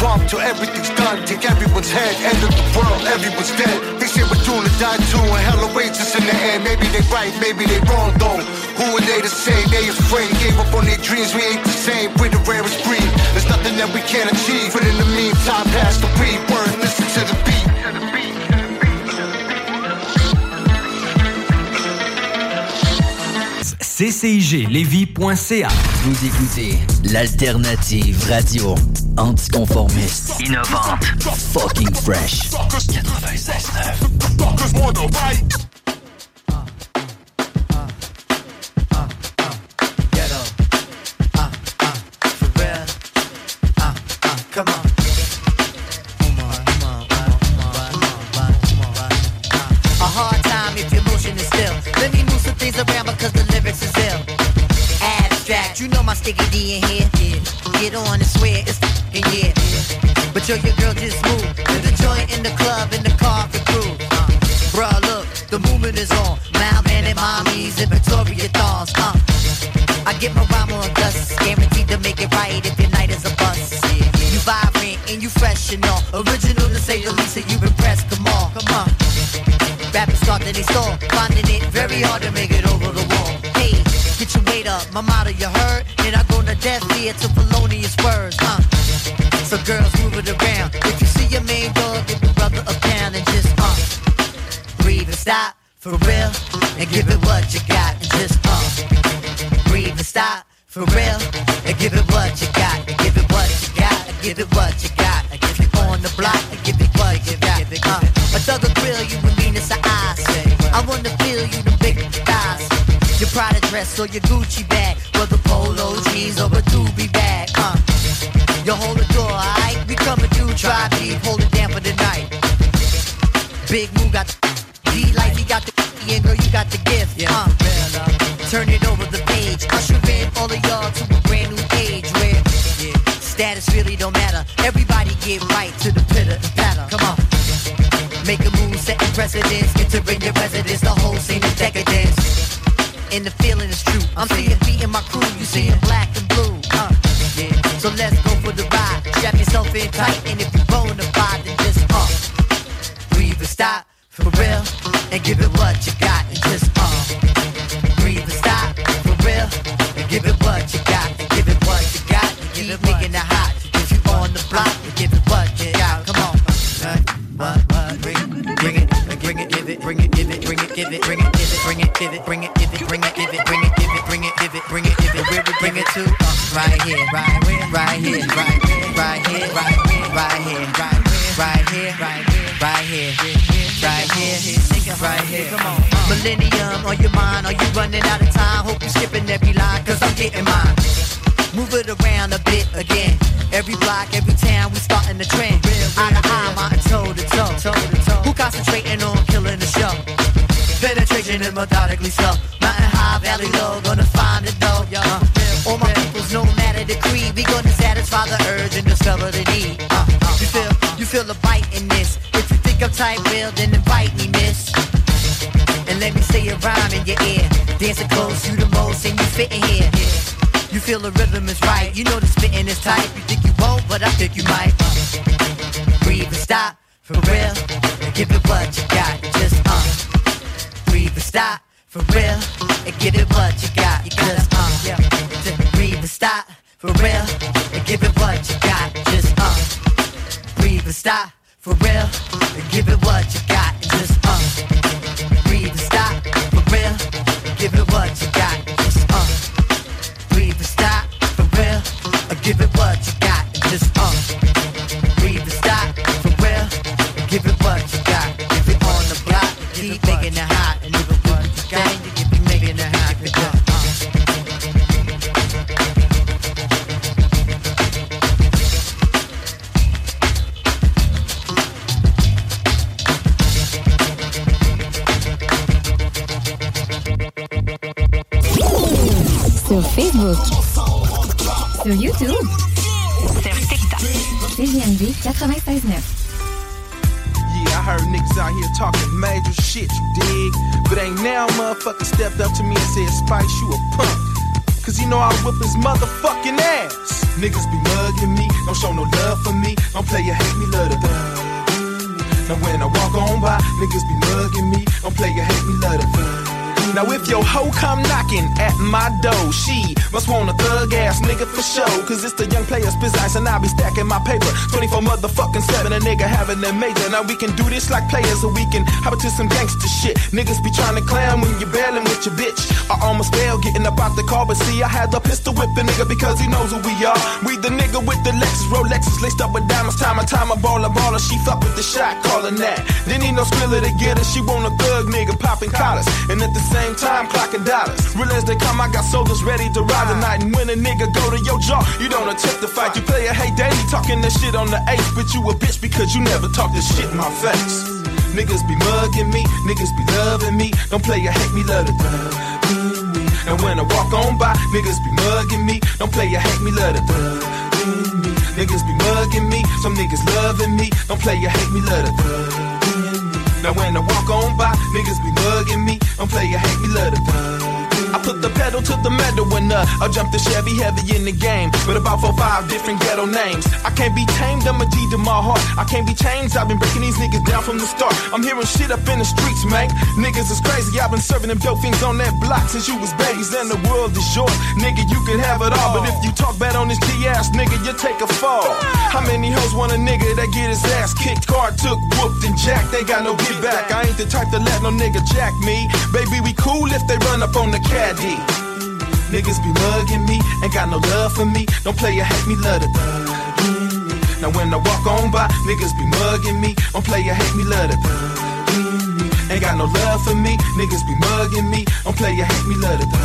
bump till everything's done, take everyone's head, end of the world, everyone's dead, they say we're doomed to die too, and hell awaits us in the end, maybe they right, maybe they wrong though, who are they to say, they afraid, gave up on their dreams, we ain't the same, we're the rarest breed, there's nothing that we can't achieve, but in the meantime, pass the weed, word, listen to the beat.
cciglevy.ca.
Vous écoutez l'alternative radio anticonformiste, innovante, fucking fresh. 96.9.
Yo, your girl just move to the joint in the club in the car for crew. Uh, bruh, look, the movement is on. Malvan and mommies and Victoria dolls. Uh, I get my rhyme on dust, guaranteed to make it right if your night is a bust. You vibrant and you fresh and all. Original to say the least, and you impressed. Come on, come on. Rappers start to they stall, finding it very hard to make it over the wall. Hey, get your weight up, my motto you heard. And I go to death ear to? So girls move it around. If you see your main dog, give your brother a pound and just uh breathe and stop for real and give it what you got and just uh breathe and stop for real and give it what you got and give it what you got and give it what you got and give it on the block and give it what you got. Uh, a thug will grill you with meanness of eyes. I wanna feel you the big thighs. Your Prada dress or your Gucci bag, whether polo jeans or a doobie bag. Uh, you hold the door, alright? We coming through, try beat, hold it down for the night. Big Moo got the D like he got the and girl, you got the gift. Uh, turn it over the page. Usher in all of y'all to a brand new age where status really don't matter. Everybody get right to the pitter and patter. Come on. Make a move, setting precedence, entering your residence, the whole scene is decadence. And the feeling is true. I'm seeing beating my crew, you seeing black and blue. Uh, yeah. So let's Strap tight, and if you bona fide, then just uh, breathe and stop for real, and give it what you got, and just uh, breathe and stop for real, and give it what you got, and give it what you got, and keep making it hot. If you on the block, and give it what you got. Come on. Uh, what, what, bring, bring it, bring it, give it, bring it, give it, bring it, give it, bring it, give it, bring it, give it, bring it, give it, bring it, give it, bring it, give it, bring it, give it, bring it, give it, bring it to? Uh, right here, right where, right here, right where, right here, right where, right here, right here, right here, right here, right here, right here. Millennium on your mind, are you running out of time? Hope you skipping every line, cause I'm getting mine. Move it around a bit again. Every block, every town, we starting the trend. Eye to eye, mountain toe to toe. Who concentrating on killing the show? Penetration is methodically slow. Mountain high, valley low, gonna find it though. Uh, all my peoples, no matter the creed, we gonna the need. Uh, you feel, you feel the bite in this. If you think I'm tight, real, then invite me, miss. And let me say a rhyme in your ear. Dancing close, you the most, and you fit in here. You feel the rhythm is right. You know the spitting is tight. You think you won't, but I think you might. Breathe and stop for real. And give it what you got. Just uh. Breathe and stop for real. And give it what you got. You got uh. Breathe and stop for real. Give it what you got. Just uh. Breathe and stop for real. Give it what you got. Just uh. Breathe and stop for real. Give it what you got.
Facebook. Sur YouTube. Sur TikTok. CJMD 96.9.
Yeah, I heard niggas out here talking major shit, you dig? But ain't now motherfucker stepped up to me and said, Spice, you a punk. Cause you know I whip his motherfucking ass. Niggas be mugging me, don't show no love for me. Don't play your hate me, love the thug. Now when I walk on by, niggas be mugging me, don't play your hate me, love the thug. Now if your hoe come knocking at my door, she must want a thug ass nigga for show. Cause it's the young players business and I'll be stacking my paper. 24 motherfucking 7, a nigga having a major. Now we can do this like players or we can hop into some gangster shit. Niggas be trying to clown when you're bailing with your bitch. I almost failed getting up out the car, but see, I had the pistol whip the nigga because he knows who we are. We the nigga with the Lexus, Rolexes laced up with diamonds. Time and time, a baller, baller. She fuck with the shot, calling that. Didn't need no skrilla to get her. She want a thug nigga popping collars. And at the same time, clocking dollars. Real as they come, I got soldiers ready to ride tonight. And when a nigga go to your jaw, you don't attempt to fight. You play a hey daddy talking that shit on the eighth, but you a bitch because you never talk this shit in my face. Niggas be mugging me, niggas be loving me. Don't play a hate me, love in me. And when I walk on by, niggas be mugging me. Don't play a hate me, love in me. Niggas be mugging me, some niggas loving me. Don't play a hate me, love me. Now when I walk on by, niggas be mugging me. I'm play a hate me, love the thug. I put the pedal to the metal when uh, I jump the Chevy heavy in the game. With about four, five different ghetto names. I can't be tamed, I'm a G to my heart. I can't be changed, I've been breaking these niggas down from the start. I'm hearing shit up in the streets, man. Niggas is crazy, I've been serving them dope things on that block since you was babies. And the world is yours, nigga, you can have it all. But if you talk bad on this G ass nigga, you take a fall. How many hoes want a nigga that get his ass kicked, car took, whooped, and jacked? They got no get back. I ain't the type to let no nigga jack me. Baby, we cool if they run up on the caddy. Niggas be mugging me, ain't got no love for me. Don't play a hate me, love me. Now when I walk on by, niggas be mugging me. Don't play a hate me, love me. Ain't got no love for me, niggas be mugging me. Don't play a hate me, love me.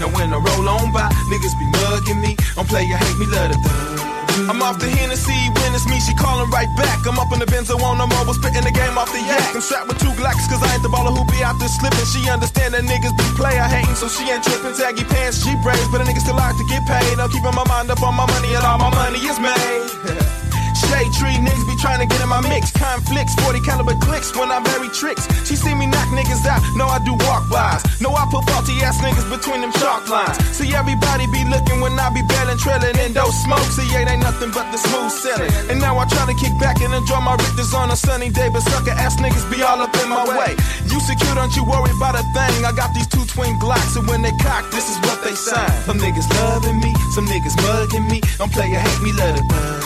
Now when I roll on by, niggas be mugging me. Don't play a hate me, love thug I'm off the Hennessy, when it's me, she calling right back. I'm up in the Benzo on the mobile, spitting the game off the yak. I'm strapped with two Glocks, cause I ain't the baller who be out there slipping. She understand that niggas be player hating, so she ain't tripping. Saggy pants, she braids, but a nigga still like to get paid. I'm keeping my mind up on my money, and all my money is made. Shade tree niggas be trying to get in my mix. Conflicts, 40 caliber clicks when I bury tricks. She see me knock niggas out, know I do walk bys. Know I put faulty ass niggas between them chalk lines. See everybody be looking when I be bailing, trailing in those smoke. See it ain't nothing but the smooth sailing. And now I try to kick back and enjoy my Richters on a sunny day, but sucker ass niggas be all up in my way. You secure, don't you worry about a thing. I got these two twin Glocks, and when they cock, this is what they sign. Some niggas loving me, some niggas mugging me. Don't play a hate me, let it.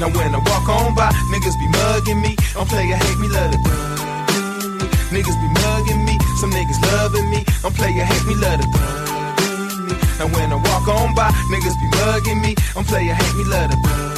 Now when I walk on by, niggas be mugging me. Don't play a hate me, let it. Niggas be mugging me, some niggas loving me. Don't play a hate me, let it. Now when I walk on by, niggas be mugging me. I'm play a hate me, let it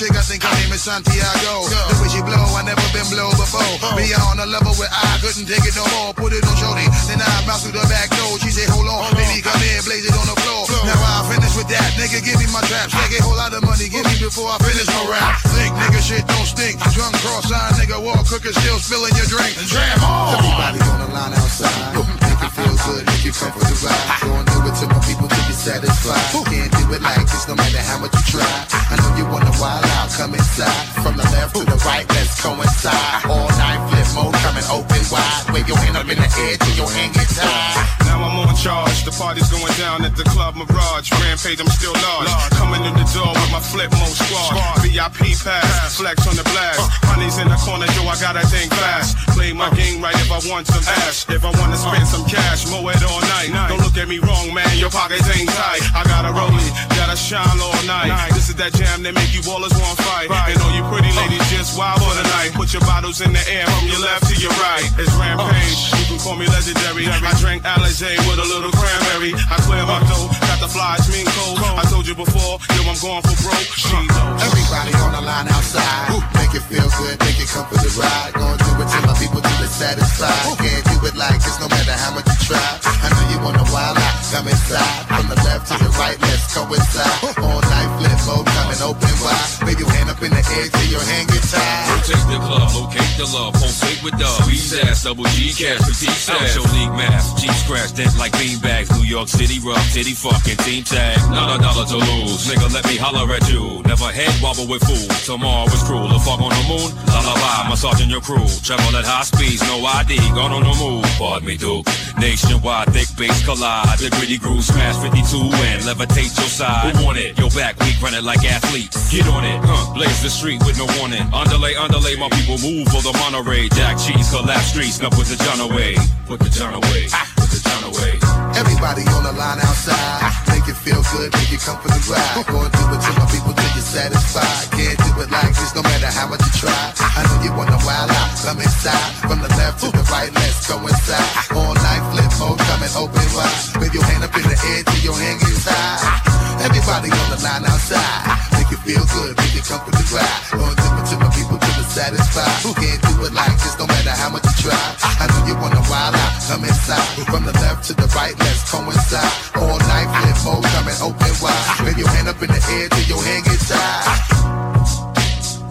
I think her name is Santiago. The way she blow, I never been blow before. Oh. Be on a level where I couldn't take it no more. Put it on shorty, then I bounce through the back door. She say, hold on, baby, come here, blaze it on the floor. Now I finish with that, nigga, give me my traps. Take a whole lot of money, give me before I finish my rap. Think, nigga, shit don't stink. Drunk cross-eyed, nigga, walk cooking, still spilling your drink. Jam on!
Everybody on the line outside. It feel good, make you come for the ride. Go and do it to my people to be satisfied. Can't do it like this no matter how much you try. I know you wanna wild out, come inside. From the left to the right, let's coincide. All night flip mode coming open wide. Wave your hand up in the air till your hand get tied.
Now I'm on charge. The party's going down at the Club Mirage. Rampage, I'm still large. Coming in the door with my flip mode squad. VIP pass, flex on the blast. Honey's in the corner, yo, I gotta think fast. Play my game right if I want some ass. If I wanna spend some cash, mow it all night. Don't look at me wrong, man, your pockets ain't tight. I gotta roll it, gotta shine all night. This is that jam that make you ballers want fight. And all you pretty ladies just wild for the night. Put your bottles in the air from your left to your right. It's Rampage, oh. you can call me legendary. I drank Alizé with a little cranberry. I clear my dough, got the flies, mean cold. I told you before, yo, I'm going for broke. She knows.
Everybody on the line outside. Make it feel good, make it come for the ride. Gonna do it till my people till it's satisfied. Can't do it like this no matter how much you try. I know you wanna wild out, come inside. From the left to the right, let's coincide. All night flip mode, coming open wide. Wave your hand up in the air till your hand get tied.
Rotate the club, locate the love, pulsate with dub. Squeeze ass, double G cash, petite stash. Show league mass, G scratch, dent like beanbags. New York City rough, titty fucking team tag. Not a dollar to lose, nigga, let me holler at you. Never head wobble with fools. Tomorrow is cruel, the fuck on the moon. Lullaby, massaging your crew. Travel at high speeds, no ID, gone on the move. Pardon me, Duke. Nationwide, thick bass collide. The gritty groove smash 52 and levitate your side. Who want it? Your back weak, run it like athletes. Get on it, huh? Blaze the street with no warning. Underlay, underlay, my people move for the Monterey. Jack cheese, collapse streets, now put the John away. Put the John away. Put the John away.
Everybody on the line outside. It feel good, make it come for the ride. Go and do it to my people till you're satisfied. Can't do it like this no matter how much you try. I know you wanna wild out, come inside. From the left to the right, let's go inside. All night flip mode, coming open wide. Wave your hand up in the air till your hand gets high. Everybody on the line outside. Make it feel good, make it come for the ride. Go and do it to my people satisfied. Who can't do it like this no matter how much you try. I know you wanna wild out, come inside. From the left to the right, let's coincide. All night flip mode, coming open wide. Wave your hand up in the air till your hand gets high.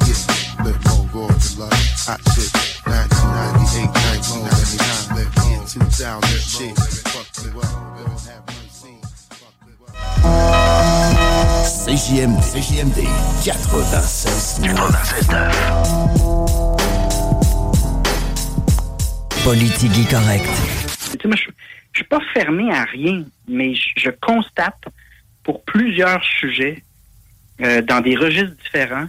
Yeah, flip mode, go up line. Hot shit. 1998, 1999, flip mode. 2000 shit.
CJMD. CJMD 96 Politique correcte.
Je, suis pas fermé à rien, mais je, je constate pour plusieurs sujets, euh, dans des registres différents,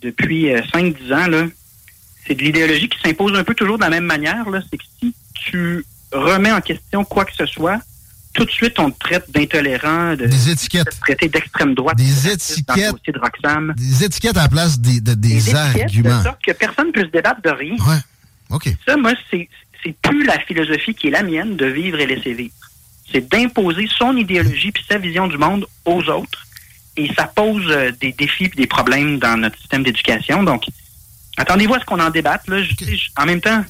depuis euh, 5-10 ans, là, c'est de l'idéologie qui s'impose un peu toujours de la même manière. là. C'est que si tu remets en question quoi que ce soit, tout de suite, on te traite d'intolérant, de,
Des étiquettes.
de te traiter d'extrême droite.
Des
dans le
étiquettes.
dossier de Roxham.
Des étiquettes à la place des, de- des, arguments.
De sorte que personne ne peut se débattre de rien.
Ouais. OK.
Ça, moi, c'est c'est plus la philosophie qui est la mienne de vivre et laisser vivre. C'est d'imposer son idéologie puis sa vision du monde aux autres. Et ça pose euh, des défis puis des problèmes dans notre système d'éducation. Donc, attendez-vous à ce qu'on en débatte. Là. Je- je- en même temps,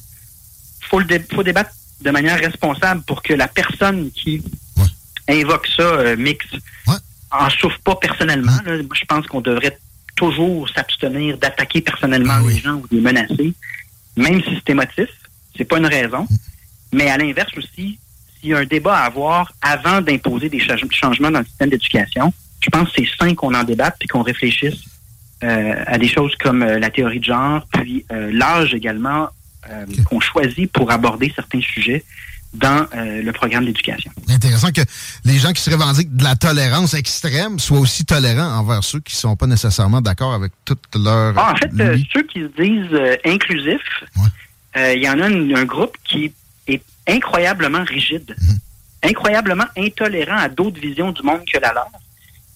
faut le dé- faut débattre de manière responsable pour que la personne qui invoque ça, euh, mix, en souffre pas personnellement. là. Moi, je pense qu'on devrait toujours s'abstenir d'attaquer personnellement les gens ou de les menacer, même si c'est émotif. C'est pas une raison. Mais à l'inverse aussi, s'il y a un débat à avoir avant d'imposer des cha- changements dans le système d'éducation, je pense que c'est sain qu'on en débatte puis qu'on réfléchisse euh, à des choses comme euh, la théorie de genre, puis euh, l'âge également euh, qu'on choisit pour aborder certains sujets dans euh, le programme d'éducation.
Intéressant que les gens qui se revendiquent de la tolérance extrême soient aussi tolérants envers ceux qui sont pas nécessairement d'accord avec toute leur...
Ah, en fait, euh, ceux qui se disent inclusifs, il y en a un, un groupe qui est incroyablement rigide, incroyablement intolérant à d'autres visions du monde que la leur,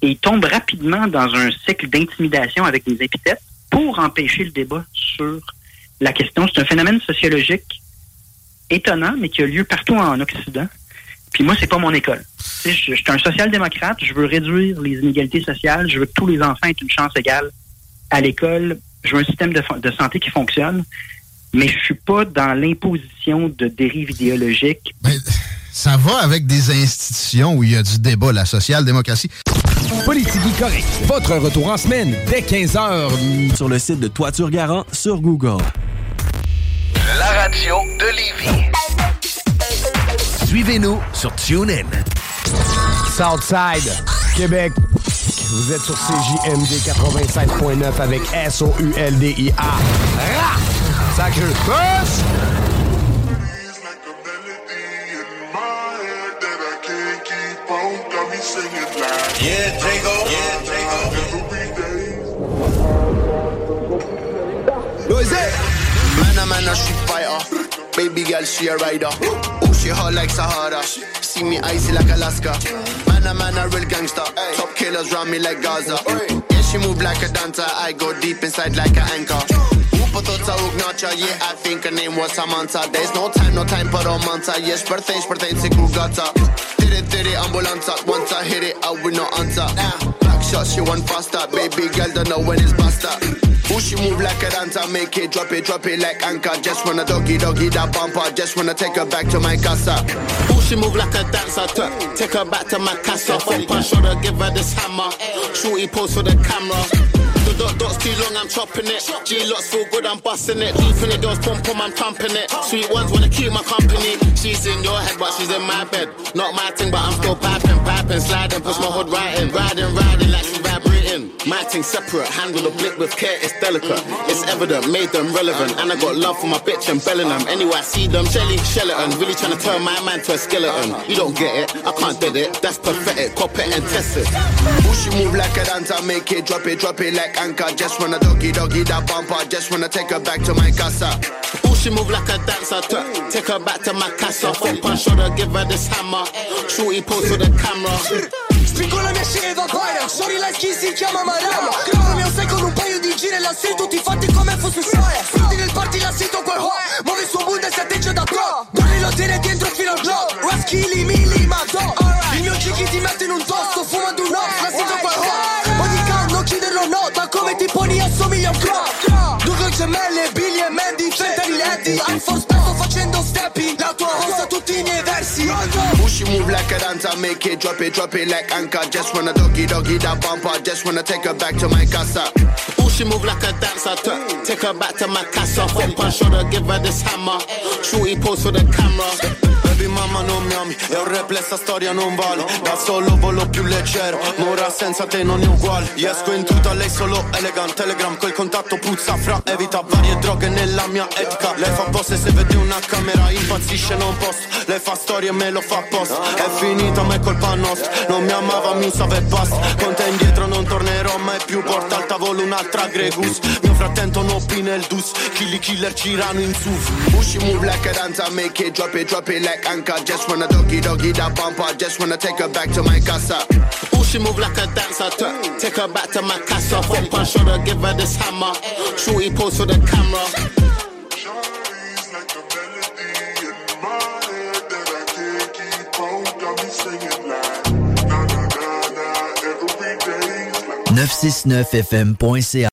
et il tombe rapidement dans un cycle d'intimidation avec des épithètes pour empêcher le débat sur la question. C'est un phénomène sociologique étonnant, mais qui a lieu partout en Occident. Puis moi, c'est pas mon école. Je, je suis un social-démocrate, je veux réduire les inégalités sociales, je veux que tous les enfants aient une chance égale à l'école, je veux un système de, de santé qui fonctionne, mais je suis pas dans l'imposition de dérives idéologiques.
Ça va avec des institutions où il y a du débat, la social-démocratie.
Politique correct. Votre retour en semaine dès 15h.
Sur le site de Toiture Garant sur Google.
La radio de Lévis. Suivez-nous sur TuneIn.
Southside, Québec. Vous êtes sur CJMD 96.9 avec S-O-U-L-D-I-A. Ra! Sacré. Push!
Yeah, Django. Yeah,
Man, a man, a street fighter. Baby girl, she a rider. Oh, she hot like Sahara. See me icy like Alaska. Man, man, a real gangster. Top killers round me like Gaza. Yeah, she move like a dancer. I go deep inside like an anchor. Pătoța Ugnacha, yeah, I think her name was Samantha There's no time, no time for romanța Ești perten, pertențe cu gata Tire, tire, ambulanța Once I hit it, I will not answer Back shot, she want faster Baby girl don't know when it's basta
Ooh, she move like a dancer, make it drop it, drop it like anchor. Just wanna doggy, doggy that bumper. Just wanna take her back to my casa.
Ooh, she move like a dancer, twerk. Take her back to my casa. Front punch shoulder, give her this hammer. Shorty pose for the camera. Dot dot's too long, I'm chopping it. G lots feel good, I'm busting it. Deep in the girls pump pump, I'm pumping it. Sweet ones wanna keep my company. She's in your head, but she's in my bed. Not my thing, but I'm still piping, piping, sliding, push my hood right in, riding, riding like she's vibrating. My thing separate, handle the blick with care, it's delicate. It's evident, made them relevant, and I got love for my bitch and Bellingham. Anyway, I see them, Shelly, Sheleton, really trying to turn my man to a skeleton. You don't get it, I can't get it, that's pathetic. Cop it and test it.
She move like a dancer, make it drop it, drop it like anchor. Just wanna doggy, doggy that bumper. Just wanna take her back to my casa.
She move like a dancer, twerk. Take her back to my casa. Front punch shoulder, give her this hammer. Shorty pose for the camera.
Spingo la mia scena guarda Sorry la chi si chiama Marama. Credo mio sei con un paio di giri La sei tutti fatti come fosse storia Frutti nel party la sento quel hoa Muove il suo mood e si atteggia da pro. Dolly lo tiene dentro fino al glow. Raschili, mili, ma do. Il mio chicchi ti mette in un tosto Fumando un off, la sento quel hoa Ogni count non chiederlo no come ti poni assomiglia a un crop gemelle, Billy e Mandy Fentanyl Eddie iPhone spesso facendo stepping La tua hosta tutti i miei versi
she move like a dancer, make it drop it, drop it like anchor. Just wanna doggy, doggy that bumper. Just wanna take her back to my casa.
She move like a dancer, twerk. Take her back to my casa. Front punch shoulder, give her this hammer. Shorty pose for the camera.
Mamma non mi ami E un replay sta storia non vale. Da solo volo più leggero Ma ora senza te non è uguale. Io esco in tuta, lei solo elegant Telegram quel contatto puzza fra Evita varie droghe nella mia etica. Lei fa boss e se vede una camera Impazzisce non posso Lei fa storie e me lo fa post È finita ma è colpa nostra. Non mi amava mi usava e basta. Con te indietro non tornerò mai più. Porta al tavolo un'altra Gregus. Mio fratento non opina il dus. Killy killer girano in SUV
Ooh, she move like a dancer, make it drop it, drop it like anchor. Just wanna doggy, doggy that bumper. Just wanna take her back to my casa.
Ooh, she move like a dancer, twerk. Take her back to my casa. Front punch shoulder, give her this hammer. Shorty pose for the camera.
fm.ca.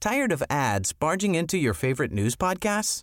Tired of ads barging into your favorite news podcasts?